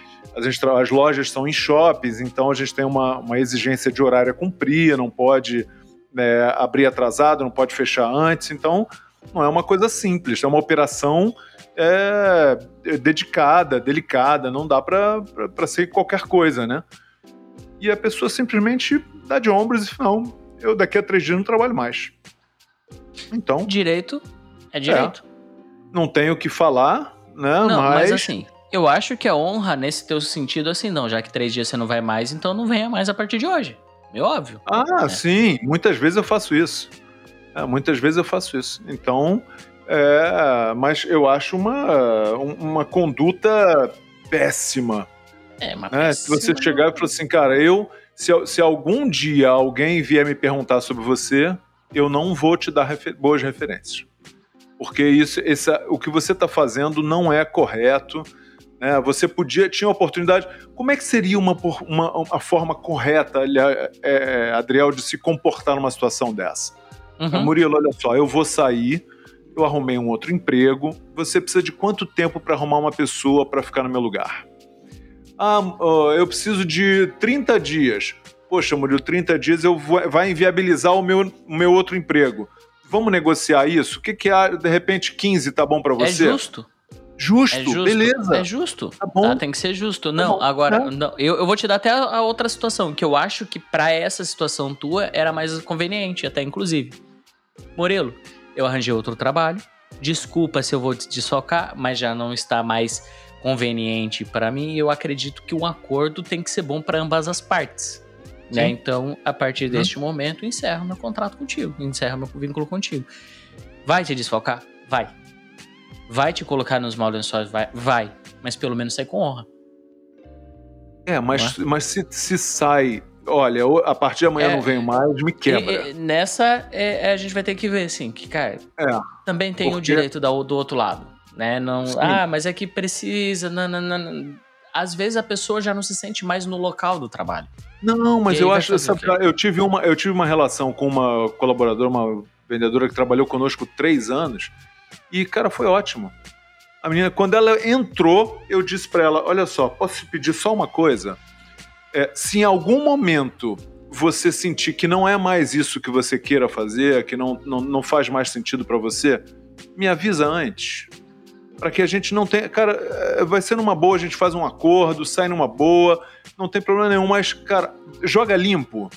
Gente, as lojas são em shoppings, então a gente tem uma, uma exigência de horário a cumprir, não pode né, abrir atrasado, não pode fechar antes. Então, não é uma coisa simples, é uma operação é, dedicada, delicada, não dá para ser qualquer coisa, né? E a pessoa simplesmente dá de ombros e fala, não, eu daqui a três dias não trabalho mais. Então... Direito é direito. É, não tenho o que falar, né? Não, mas... mas assim, eu acho que a honra, nesse teu sentido, assim, não, já que três dias você não vai mais, então não venha mais a partir de hoje. É óbvio. Ah, né? sim. Muitas vezes eu faço isso. É, muitas vezes eu faço isso. Então, é, mas eu acho uma, uma conduta péssima. É, uma né? Se você chegar e falar assim, cara, eu. Se, se algum dia alguém vier me perguntar sobre você, eu não vou te dar refer boas referências. Porque isso, essa, o que você está fazendo não é correto. Né? Você podia, tinha oportunidade. Como é que seria uma, uma, uma forma correta, é, é, Adriel, de se comportar numa situação dessa? Uhum. Murilo, olha só, eu vou sair eu arrumei um outro emprego. Você precisa de quanto tempo para arrumar uma pessoa para ficar no meu lugar? Ah, eu preciso de 30 dias. Poxa, Murilo, 30 dias eu vou, vai inviabilizar o meu, o meu outro emprego. Vamos negociar isso? O que, que é, de repente, 15 tá bom para é você? É justo. Justo, é justo, beleza. É justo. Tá bom. Tá, tem que ser justo. Tá não, agora, é. não, eu, eu vou te dar até a, outra situação, que eu acho que para essa situação tua era mais conveniente, até inclusive. Morelo, eu arranjei outro trabalho. Desculpa se eu vou te desfocar, mas já não está mais conveniente para mim. Eu acredito que um acordo tem que ser bom para ambas as partes. Né? Então, a partir uhum. deste momento, encerro meu contrato contigo, encerro meu vínculo contigo. Vai te desfocar? Vai. Vai te colocar nos maus lençóis? Vai. Vai. Mas pelo menos sai com honra. É, mas, é? mas se, se sai olha, a partir de amanhã é, não venho mais, me quebra. E, e, nessa, é, é, a gente vai ter que ver, assim, que, cara, é, também tem porque... o direito do, do outro lado, né? Não, ah, mas é que precisa, não, não, não. Às vezes a pessoa já não se sente mais no local do trabalho. Não, mas eu acho, sabe, eu tive uma, eu tive uma relação com uma colaboradora, uma vendedora que trabalhou conosco três anos, e, cara, foi ótimo. A menina, quando ela entrou, eu disse para ela: Olha só, posso pedir só uma coisa? É, se em algum momento você sentir que não é mais isso que você queira fazer, que não, não, não faz mais sentido para você, me avisa antes. Para que a gente não tenha. Cara, é, vai ser numa boa, a gente faz um acordo, sai numa boa, não tem problema nenhum, mas, cara, joga limpo.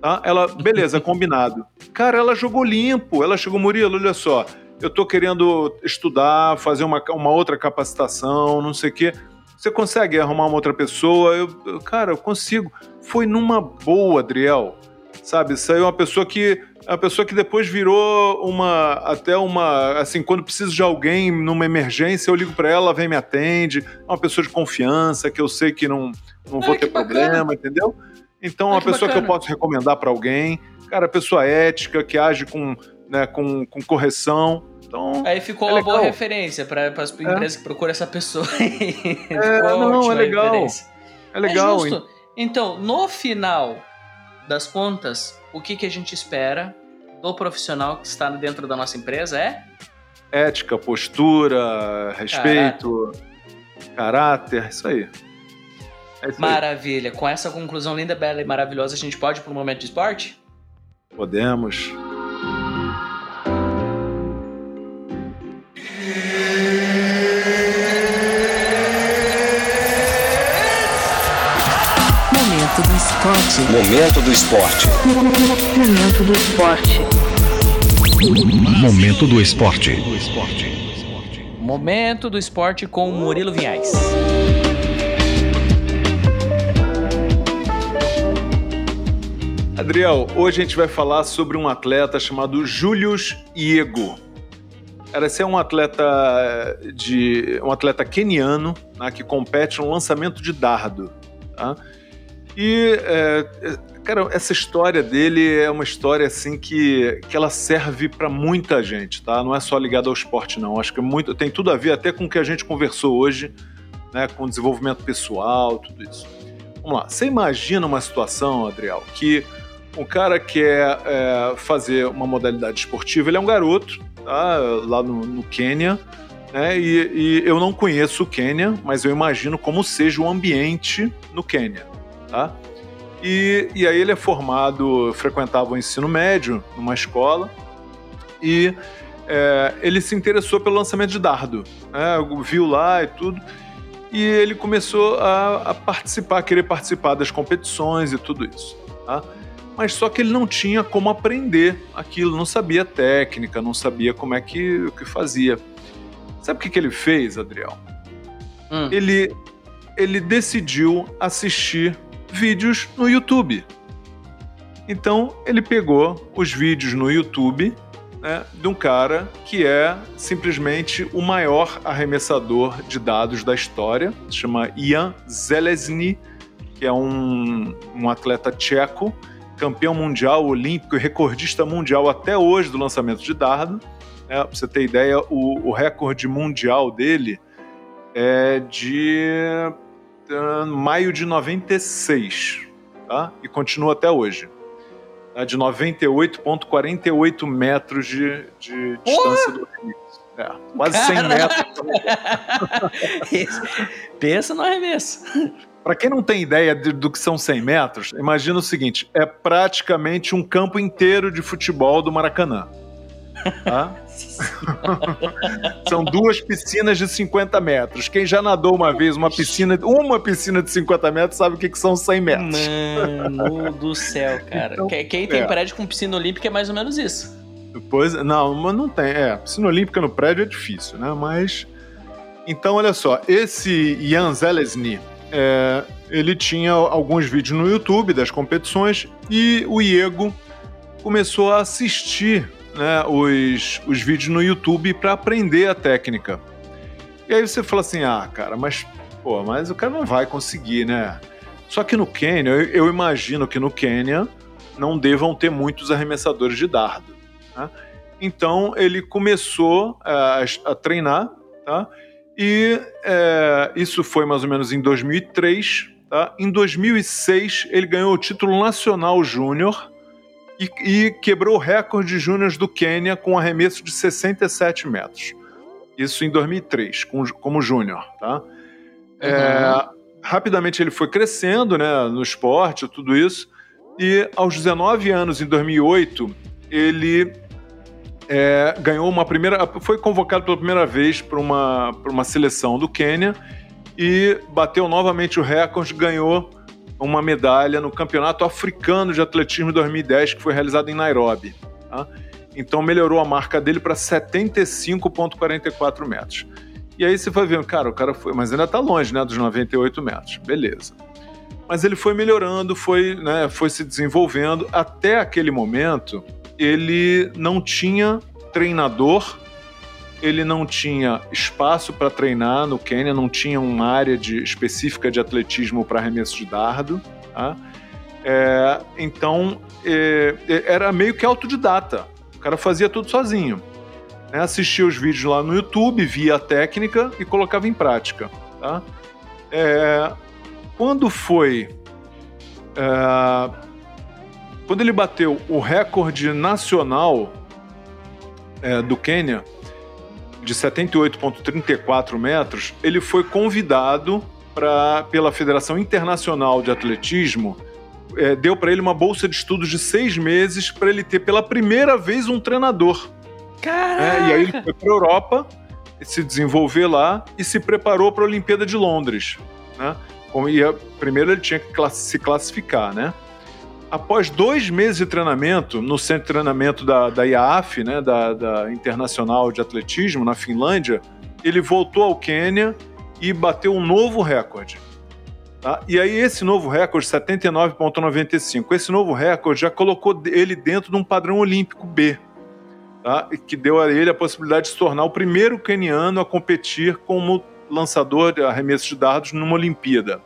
Tá? Ela, beleza, combinado. Cara, ela jogou limpo. Ela chegou, Murilo, olha só, eu tô querendo estudar, fazer uma, uma outra capacitação, não sei o quê. Você consegue arrumar uma outra pessoa? Eu, eu, cara, eu consigo. Foi numa boa, Adriel. Sabe? Saiu uma pessoa que. A pessoa que depois virou uma. Até uma. Assim, quando preciso de alguém numa emergência, eu ligo para ela, vem me atende. É uma pessoa de confiança, que eu sei que não, não vou ter problema, entendeu? Então, é uma pessoa bacana. que eu posso recomendar para alguém. Cara, pessoa ética, que age com, né, com, com correção. Então, Aí ficou é uma legal. boa referência para as é. empresas que procuram essa pessoa. é, não, é legal. É legal. É então, no final das contas, o que, que a gente espera do profissional que está dentro da nossa empresa é? Ética, postura, respeito, caráter, caráter isso aí. É isso Maravilha. Aí. Com essa conclusão linda, bela e maravilhosa, a gente pode ir para o momento de esporte? Podemos. Esporte. Momento do esporte. Momento do esporte. Momento do esporte. Momento do esporte com Murilo Vinhais. Adriel, hoje a gente vai falar sobre um atleta chamado Julius Iego. Cara, esse é um atleta de um atleta keniano né, que compete no lançamento de dardo. Tá? E, é, cara, essa história dele é uma história assim que, que ela serve para muita gente, tá? Não é só ligada ao esporte, não. Acho que é muito, tem tudo a ver até com o que a gente conversou hoje, né? Com desenvolvimento pessoal, tudo isso. Vamos lá. Você imagina uma situação, Adriel, que um cara quer é, fazer uma modalidade esportiva, ele é um garoto, tá? Lá no, no Quênia. Né? E, e eu não conheço o Quênia, mas eu imagino como seja o ambiente no Quênia. Tá? E, e aí ele é formado, frequentava o ensino médio numa escola e é, ele se interessou pelo lançamento de dardo. Né? Viu lá e tudo. E ele começou a, a, participar, a querer participar das competições e tudo isso. Tá? Mas só que ele não tinha como aprender aquilo, não sabia técnica, não sabia como é que, que fazia. Sabe o que, que ele fez, Adriel? Hum. Ele, ele decidiu assistir vídeos no YouTube. Então ele pegou os vídeos no YouTube né, de um cara que é simplesmente o maior arremessador de dados da história, se chama Ian Zelezny, que é um, um atleta tcheco, campeão mundial olímpico e recordista mundial até hoje do lançamento de dardo. É, você ter ideia, o, o recorde mundial dele é de maio de 96, tá? E continua até hoje. Tá? De 98,48 metros de, de distância do arremesso. É, quase Cara... 100 metros. Pensa no arremesso. Para quem não tem ideia de, do que são 100 metros, imagina o seguinte: é praticamente um campo inteiro de futebol do Maracanã. Tá? São duas piscinas de 50 metros. Quem já nadou uma vez uma piscina, uma piscina de 50 metros sabe o que, que são 100 metros. Mano do céu, cara. Então, quem tem é. prédio com piscina olímpica é mais ou menos isso. Depois, não, mas não tem. É, piscina olímpica no prédio é difícil, né? Mas. Então, olha só, esse Jan Zelesny, é, ele tinha alguns vídeos no YouTube das competições e o Iego começou a assistir né, os, os vídeos no YouTube para aprender a técnica. E aí você fala assim, ah, cara, mas, pô, mas o cara não vai conseguir, né? Só que no Quênia, eu, eu imagino que no Quênia não devam ter muitos arremessadores de dardo. Né? Então ele começou a, a treinar, tá? E é, isso foi mais ou menos em 2003. Tá? Em 2006 ele ganhou o título nacional júnior e, e quebrou o recorde de júnior do Quênia com um arremesso de 67 metros. Isso em 2003, com, como júnior, tá? Uhum. É, rapidamente ele foi crescendo, né, no esporte, tudo isso, e aos 19 anos, em 2008, ele é, ganhou uma primeira. Foi convocado pela primeira vez para uma, uma seleção do Quênia e bateu novamente o recorde, ganhou uma medalha no Campeonato Africano de Atletismo 2010, que foi realizado em Nairobi. Tá? Então melhorou a marca dele para 75,44 metros. E aí você vai vendo, cara, o cara foi, mas ainda está longe, né, dos 98 metros. Beleza. Mas ele foi melhorando, foi, né, foi se desenvolvendo. Até aquele momento, ele não tinha treinador, ele não tinha espaço para treinar no Quênia, não tinha uma área de, específica de atletismo para arremesso de dardo. Tá? É, então, é, é era meio que autodidata. O cara fazia tudo sozinho né, assistia os vídeos lá no YouTube, via a técnica e colocava em prática. Tá? É, quando foi. É, quando ele bateu o recorde nacional é, do Quênia, de 78,34 metros, ele foi convidado pra, pela Federação Internacional de Atletismo. É, deu para ele uma bolsa de estudos de seis meses para ele ter pela primeira vez um treinador. Caraca! É, e aí ele foi para a Europa se desenvolver lá e se preparou para a Olimpíada de Londres. Né? Primeiro ele tinha que se classificar, né? Após dois meses de treinamento no centro de treinamento da, da IAAF, né, da, da Internacional de Atletismo, na Finlândia, ele voltou ao Quênia e bateu um novo recorde. Tá? E aí esse novo recorde, 79,95, esse novo recorde já colocou ele dentro de um padrão olímpico B, tá? que deu a ele a possibilidade de se tornar o primeiro caniano a competir como lançador de arremesso de dardos numa Olimpíada.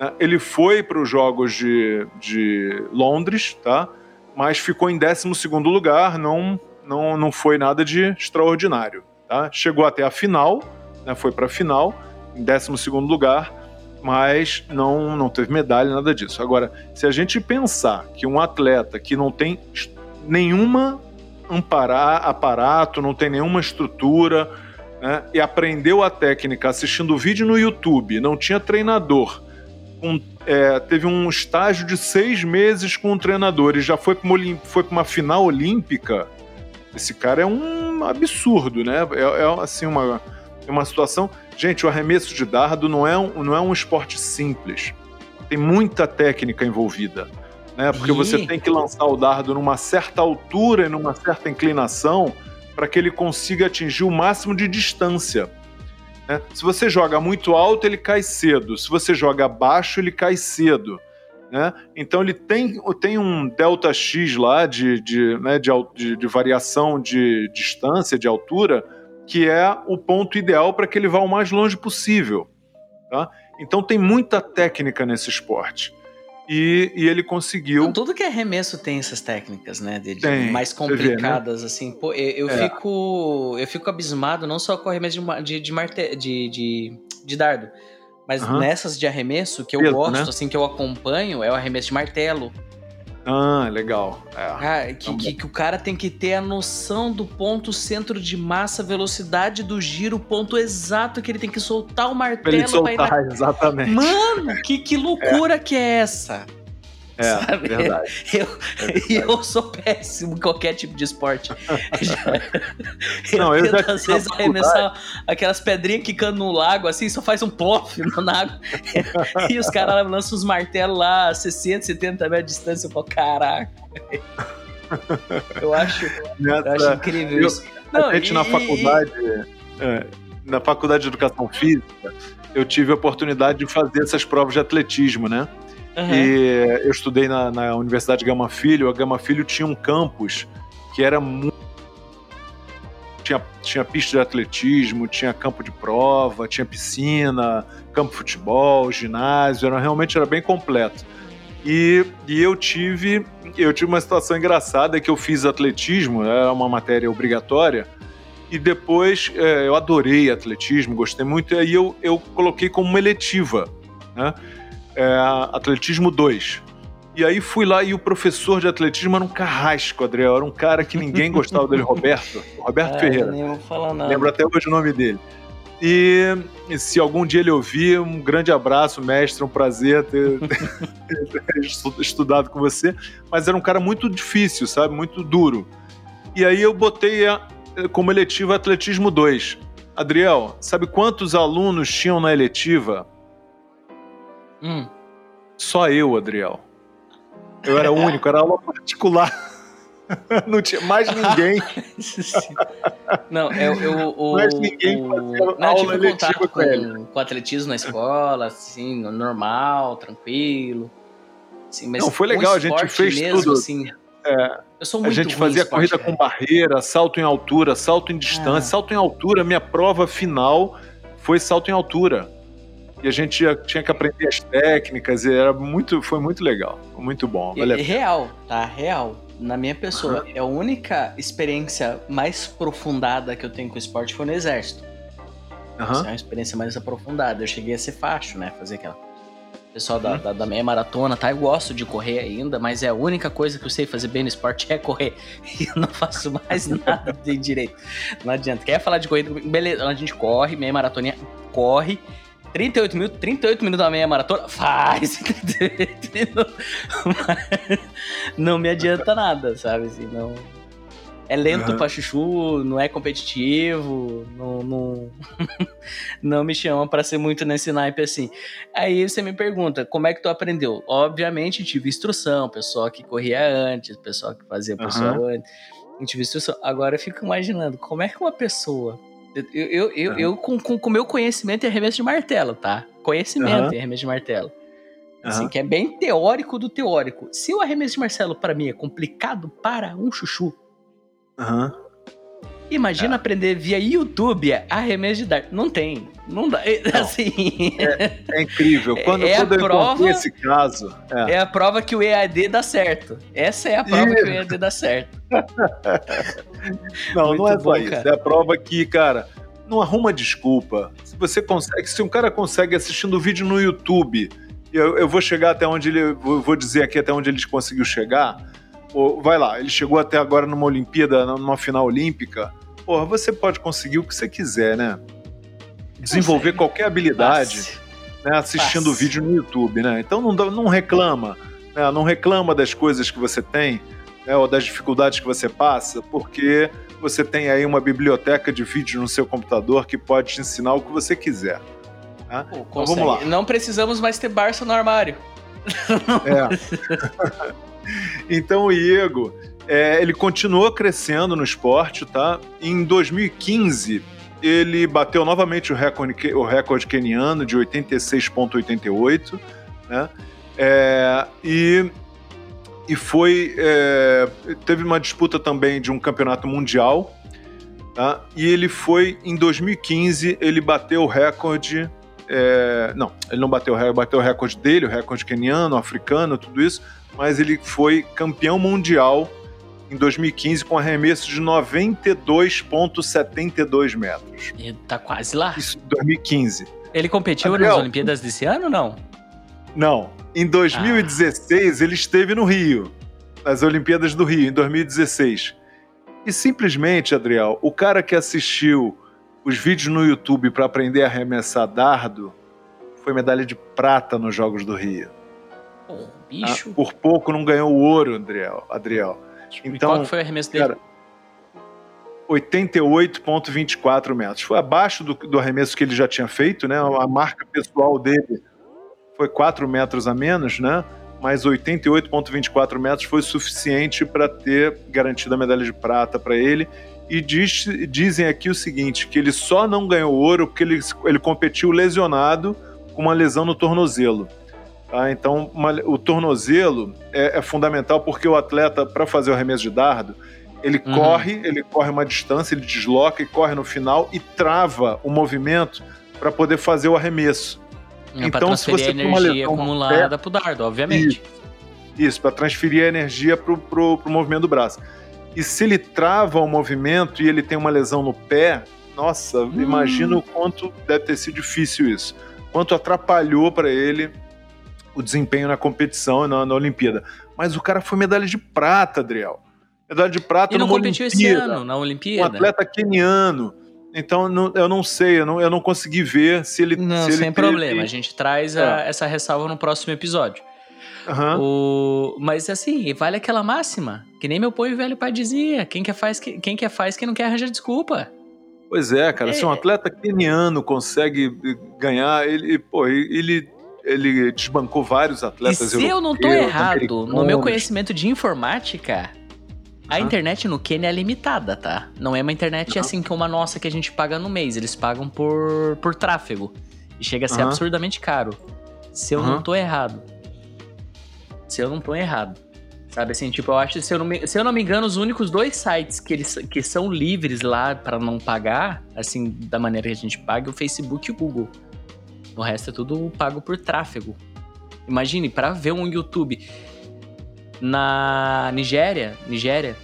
Né? Ele foi para os Jogos de, de Londres, tá? mas ficou em 12 lugar, não, não, não foi nada de extraordinário. Tá? Chegou até a final, né? foi para a final, em 12 lugar, mas não, não teve medalha, nada disso. Agora, se a gente pensar que um atleta que não tem nenhuma amparar, aparato, não tem nenhuma estrutura, né? e aprendeu a técnica assistindo vídeo no YouTube, não tinha treinador, um, é, teve um estágio de seis meses com um treinador e já foi para uma, foi uma final olímpica, esse cara é um absurdo, né? É, é assim uma, uma situação. Gente, o arremesso de dardo não é um, não é um esporte simples. Tem muita técnica envolvida né? Porque e... você tem que lançar o dardo numa certa altura e numa certa inclinação para que ele consiga atingir o máximo de distância. Né? Se você joga muito alto, ele cai cedo. Se você joga baixo, ele cai cedo. Né? Então ele tem, tem um delta x lá de, de, né, de, de, de variação de distância, de altura, que é o ponto ideal para que ele vá o mais longe possível. Tá? Então tem muita técnica nesse esporte. E, e ele conseguiu. Então, tudo que é arremesso tem essas técnicas, né? De, tem, mais complicadas, vê, né? assim. Pô, eu, eu é. fico. Eu fico abismado não só com arremesso de, de, de, marte, de, de, de dardo. Mas uhum. nessas de arremesso que eu Peso, gosto, né? assim, que eu acompanho, é o arremesso de martelo. Ah, legal. É. Ah, que, que, que, o cara tem que ter a noção do ponto centro de massa, velocidade do giro, ponto exato que ele tem que soltar o martelo pra ele soltar, pra ir na... exatamente. Mano, que, que loucura é. que é essa? É, sabe? verdade. Eu, é verdade. eu sou péssimo em qualquer tipo de esporte. eu Não, eu tento, já às vezes, arremessar aquelas pedrinhas que cano no lago, assim, só faz um plof na água. e os caras lançam os martelos lá a 60, 70 metros de distância. Eu falo, caraca. eu acho, Nessa, eu acho incrível eu, isso. Não, a gente e, na faculdade, é, na faculdade de educação física, eu tive a oportunidade de fazer essas provas de atletismo, né? Uhum. E eu estudei na, na Universidade Gama Filho. A Gama Filho tinha um campus que era muito. Tinha, tinha pista de atletismo, tinha campo de prova, tinha piscina, campo de futebol, ginásio, era, realmente era bem completo. E, e eu tive eu tive uma situação engraçada que eu fiz atletismo, era uma matéria obrigatória, e depois é, eu adorei atletismo, gostei muito, e aí eu, eu coloquei como uma eletiva. Né? É, Atletismo 2. E aí fui lá e o professor de atletismo era um carrasco, Adriel. Era um cara que ninguém gostava dele, Roberto. Roberto é, Ferreira. Nem vou falar nada. Lembro até hoje o nome dele. E, e se algum dia ele ouvir, um grande abraço, mestre, um prazer ter, ter estudado com você. Mas era um cara muito difícil, sabe? Muito duro. E aí eu botei a, como eletiva Atletismo 2. Adriel, sabe quantos alunos tinham na eletiva? Hum. Só eu, Adriel. Eu era o único, era aula particular. Não tinha mais ninguém. não, eu, eu o, mais ninguém o, não, eu tive contato com, com atletismo na escola, assim, normal, tranquilo. Assim, não, foi legal, a gente fez mesmo, tudo. Assim, é, eu sou muito a gente fazia esporte, corrida com barreira, salto em altura, salto em distância, ah. salto em altura. Minha prova final foi salto em altura. E a gente tinha que aprender as técnicas, e era muito, foi muito legal, muito bom. Vale real, tá? Real. Na minha pessoa, uhum. é a única experiência mais aprofundada que eu tenho com o esporte foi no exército. Uhum. é uma experiência mais aprofundada. Eu cheguei a ser facho, né? Fazer aquela pessoal da, uhum. da, da, meia maratona, tá? Eu gosto de correr ainda, mas é a única coisa que eu sei fazer bem no esporte é correr. E eu não faço mais nada de direito. Não adianta. Quer falar de corrida? Beleza, a gente corre, meia maratona corre. 38 minutos, 38 minutos da meia maratona, faz. não me adianta nada, sabe? Assim, não, é lento uhum. pra chuchu, não é competitivo, não, não, não me chama para ser muito nesse naipe assim. Aí você me pergunta, como é que tu aprendeu? Obviamente tive instrução, pessoal que corria antes, pessoal que fazia pessoal uhum. antes, tive instrução. Agora eu fico imaginando, como é que uma pessoa... Eu, eu, eu, uhum. eu com o com meu conhecimento em arremesso de martelo, tá? Conhecimento em arremesso de martelo. Assim, que é bem teórico do teórico. Se o arremesso de Marcelo para mim é complicado para um chuchu, Aham. Uhum. Imagina é. aprender via YouTube arremesso de dardo. Não tem. Não dá. Não. Assim. É, é, incrível. Quando, é quando a prova, esse caso. É. é. a prova que o EAD dá certo. Essa é a prova que o EAD dá certo. não, Muito não é só isso. Cara. É a prova que, cara, não arruma desculpa. Se você consegue, se um cara consegue assistindo o vídeo no YouTube, eu, eu vou chegar até onde ele. Vou dizer aqui até onde ele conseguiu chegar vai lá, ele chegou até agora numa Olimpíada, numa final olímpica. Porra, você pode conseguir o que você quiser, né? Desenvolver qualquer habilidade né, assistindo o vídeo no YouTube, né? Então não, não reclama, né? não reclama das coisas que você tem, né, ou das dificuldades que você passa, porque você tem aí uma biblioteca de vídeo no seu computador que pode te ensinar o que você quiser. Né? Pô, então, vamos lá. Não precisamos mais ter Barça no armário. É. então o Iego, é, ele continuou crescendo no esporte, tá? Em 2015, ele bateu novamente o recorde, o recorde keniano de 86,88, né? É, e, e foi. É, teve uma disputa também de um campeonato mundial, tá? E ele foi, em 2015, ele bateu o recorde. É, não, ele não bateu bateu o recorde dele, o recorde keniano, africano, tudo isso, mas ele foi campeão mundial em 2015 com arremesso de 92,72 metros. Ele tá quase lá. Isso, 2015. Ele competiu Adriel, nas Olimpíadas desse ano ou não? Não. Em 2016, ah. ele esteve no Rio, nas Olimpíadas do Rio, em 2016. E simplesmente, Adriel, o cara que assistiu os vídeos no YouTube para aprender a arremessar dardo foi medalha de prata nos Jogos do Rio. Pô, bicho. Ah, por pouco não ganhou o ouro, Adriel. Adriel. Então, qual foi o arremesso dele? Cara, 88,24 metros. Foi abaixo do, do, arremesso que ele já tinha feito, né? A marca pessoal dele foi 4 metros a menos, né? Mas 88,24 metros foi suficiente para ter garantido a medalha de prata para ele. E diz, dizem aqui o seguinte: que ele só não ganhou ouro porque ele, ele competiu lesionado com uma lesão no tornozelo. Tá? Então, uma, o tornozelo é, é, fundamental porque o atleta, para fazer o arremesso de dardo, ele uhum. corre, ele corre uma distância, ele desloca e corre no final e trava o movimento para poder fazer o arremesso. É então, se você a energia acumulada para o dardo, obviamente. Isso, isso para transferir a energia para o movimento do braço. E se ele trava o movimento e ele tem uma lesão no pé, nossa, hum. imagina o quanto deve ter sido difícil isso. Quanto atrapalhou para ele o desempenho na competição na, na Olimpíada. Mas o cara foi medalha de prata, Adriel. Medalha de prata e não competiu Olimpíada, esse ano na Olimpíada. Um atleta keniano. Então não, eu não sei, eu não, eu não consegui ver se ele. Não, se sem ele problema. Teve... A gente traz a, é. essa ressalva no próximo episódio. Uhum. O... Mas assim, vale aquela máxima. Que nem meu pai velho pai dizia. Quem quer faz, quem quer faz, quem não quer arranja desculpa. Pois é, cara. É. Se um atleta keniano consegue ganhar, ele, pô, ele, ele desbancou vários atletas. E se eu não tô errado, no meu conhecimento de informática, a internet no Quênia é limitada, tá? Não é uma internet uhum. assim como a nossa que a gente paga no mês. Eles pagam por, por tráfego. E chega a ser uhum. absurdamente caro. Se eu não tô errado. Se eu não tô errado. Sabe assim, tipo, eu acho, se eu não me, se eu não me engano, os únicos dois sites que, eles, que são livres lá para não pagar, assim, da maneira que a gente paga, é o Facebook e o Google. O resto é tudo pago por tráfego. Imagine, para ver um YouTube na Nigéria, Nigéria,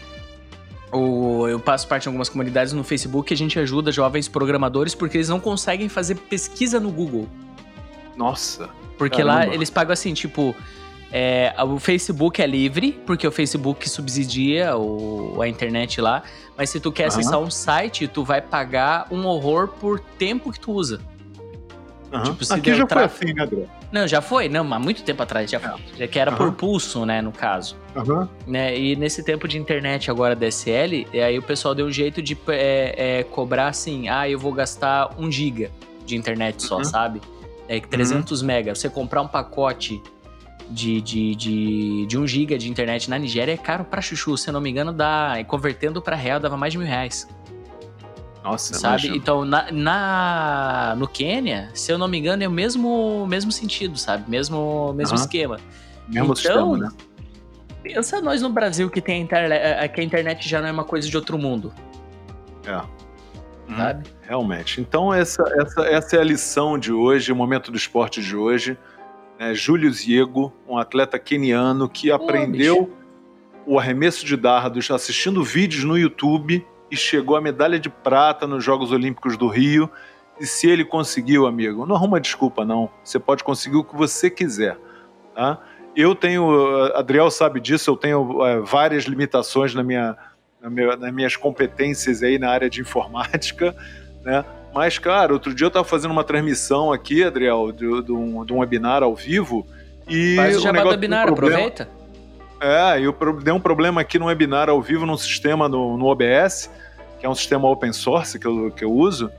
ou eu passo parte de algumas comunidades no Facebook a gente ajuda jovens programadores porque eles não conseguem fazer pesquisa no Google. Nossa. Porque caramba. lá eles pagam assim, tipo, é, o Facebook é livre, porque o Facebook subsidia o, a internet lá. Mas se tu quer acessar um site, tu vai pagar um horror por tempo que tu usa. Uhum. Tipo, Aqui já foi assim, né, André? Não, já foi, não, há muito tempo atrás já foi. Já que era uhum. por pulso, né, no caso. Uhum. Né, e nesse tempo de internet agora DSL, aí o pessoal deu um jeito de é, é, cobrar assim, ah, eu vou gastar um giga de internet só, uhum. sabe? É 300 uhum. mega. Você comprar um pacote de, de, de, de 1 giga de internet na Nigéria é caro pra chuchu. Se eu não me engano, dá, convertendo pra real, dava mais de mil reais. Nossa, sabe? Imagino. Então, na, na, no Quênia, se eu não me engano, é o mesmo, mesmo sentido, sabe? Mesmo, mesmo uhum. esquema. Mesmo então, sistema, né? Pensa nós no Brasil que tem a internet, que a internet já não é uma coisa de outro mundo. É. Sabe? Hum, realmente. Então, essa, essa, essa é a lição de hoje, o momento do esporte de hoje. É, Júlio Ziego, um atleta keniano que aprendeu o arremesso de dardos assistindo vídeos no YouTube e chegou à medalha de prata nos Jogos Olímpicos do Rio. E se ele conseguiu, amigo, não arruma desculpa, não. Você pode conseguir o que você quiser. Tá? Eu tenho, Adriel sabe disso, eu tenho é, várias limitações na minha, na minha, nas minhas competências aí na área de informática, né? Mas, cara, outro dia eu estava fazendo uma transmissão aqui, Adriel, de, de, um, de um webinar ao vivo. E Faz o jabá do webinar, aproveita. É, eu dei um problema aqui no webinar ao vivo num sistema no, no OBS, que é um sistema open source que eu, que eu uso.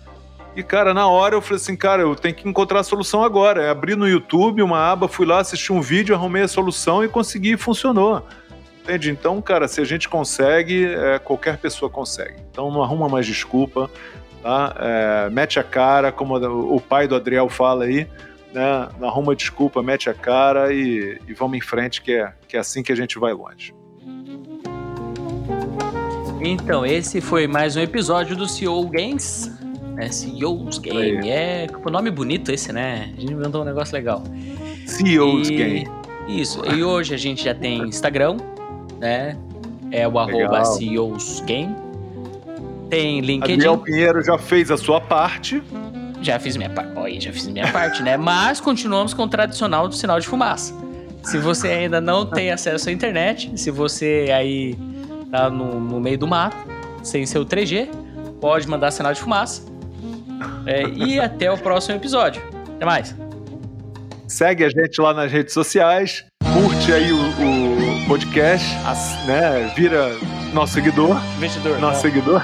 E, cara, na hora eu falei assim, cara, eu tenho que encontrar a solução agora. Eu abri no YouTube uma aba, fui lá, assisti um vídeo, arrumei a solução e consegui e funcionou. Entende? Então, cara, se a gente consegue, é, qualquer pessoa consegue. Então não arruma mais desculpa, tá? É, mete a cara, como o pai do Adriel fala aí, né? Não arruma desculpa, mete a cara e, e vamos em frente, que é, que é assim que a gente vai longe. Então, esse foi mais um episódio do CEO Games. É, CEO's Game. É um nome bonito esse, né? A gente inventou um negócio legal. CEO's e... Game. Isso. E hoje a gente já tem Instagram, né? É o arroba CEO's Game. Tem LinkedIn. Adriel Pinheiro já fez a sua parte. Já fiz minha parte. Oi, já fiz minha parte, né? Mas continuamos com o tradicional do sinal de fumaça. Se você ainda não tem acesso à internet, se você aí tá no, no meio do mato, sem seu 3G, pode mandar sinal de fumaça. É, e até o próximo episódio. Até mais. Segue a gente lá nas redes sociais, curte aí o, o podcast, né? Vira nosso seguidor. Investidor. Nosso não. seguidor.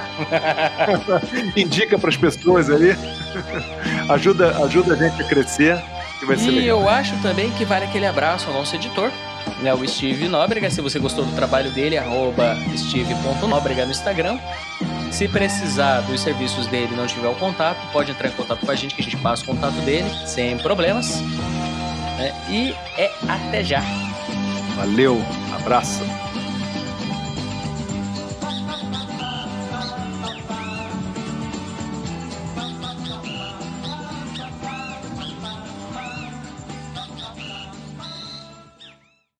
Indica para as pessoas aí. ajuda, ajuda a gente a crescer. Que vai ser e legal. eu acho também que vale aquele abraço ao nosso editor, né, o Steve Nóbrega. Se você gostou do trabalho dele, arroba steve.nóbrega no Instagram. Se precisar dos serviços dele e não tiver o contato, pode entrar em contato com a gente que a gente passa o contato dele, sem problemas. Né? E é até já. Valeu, abraço.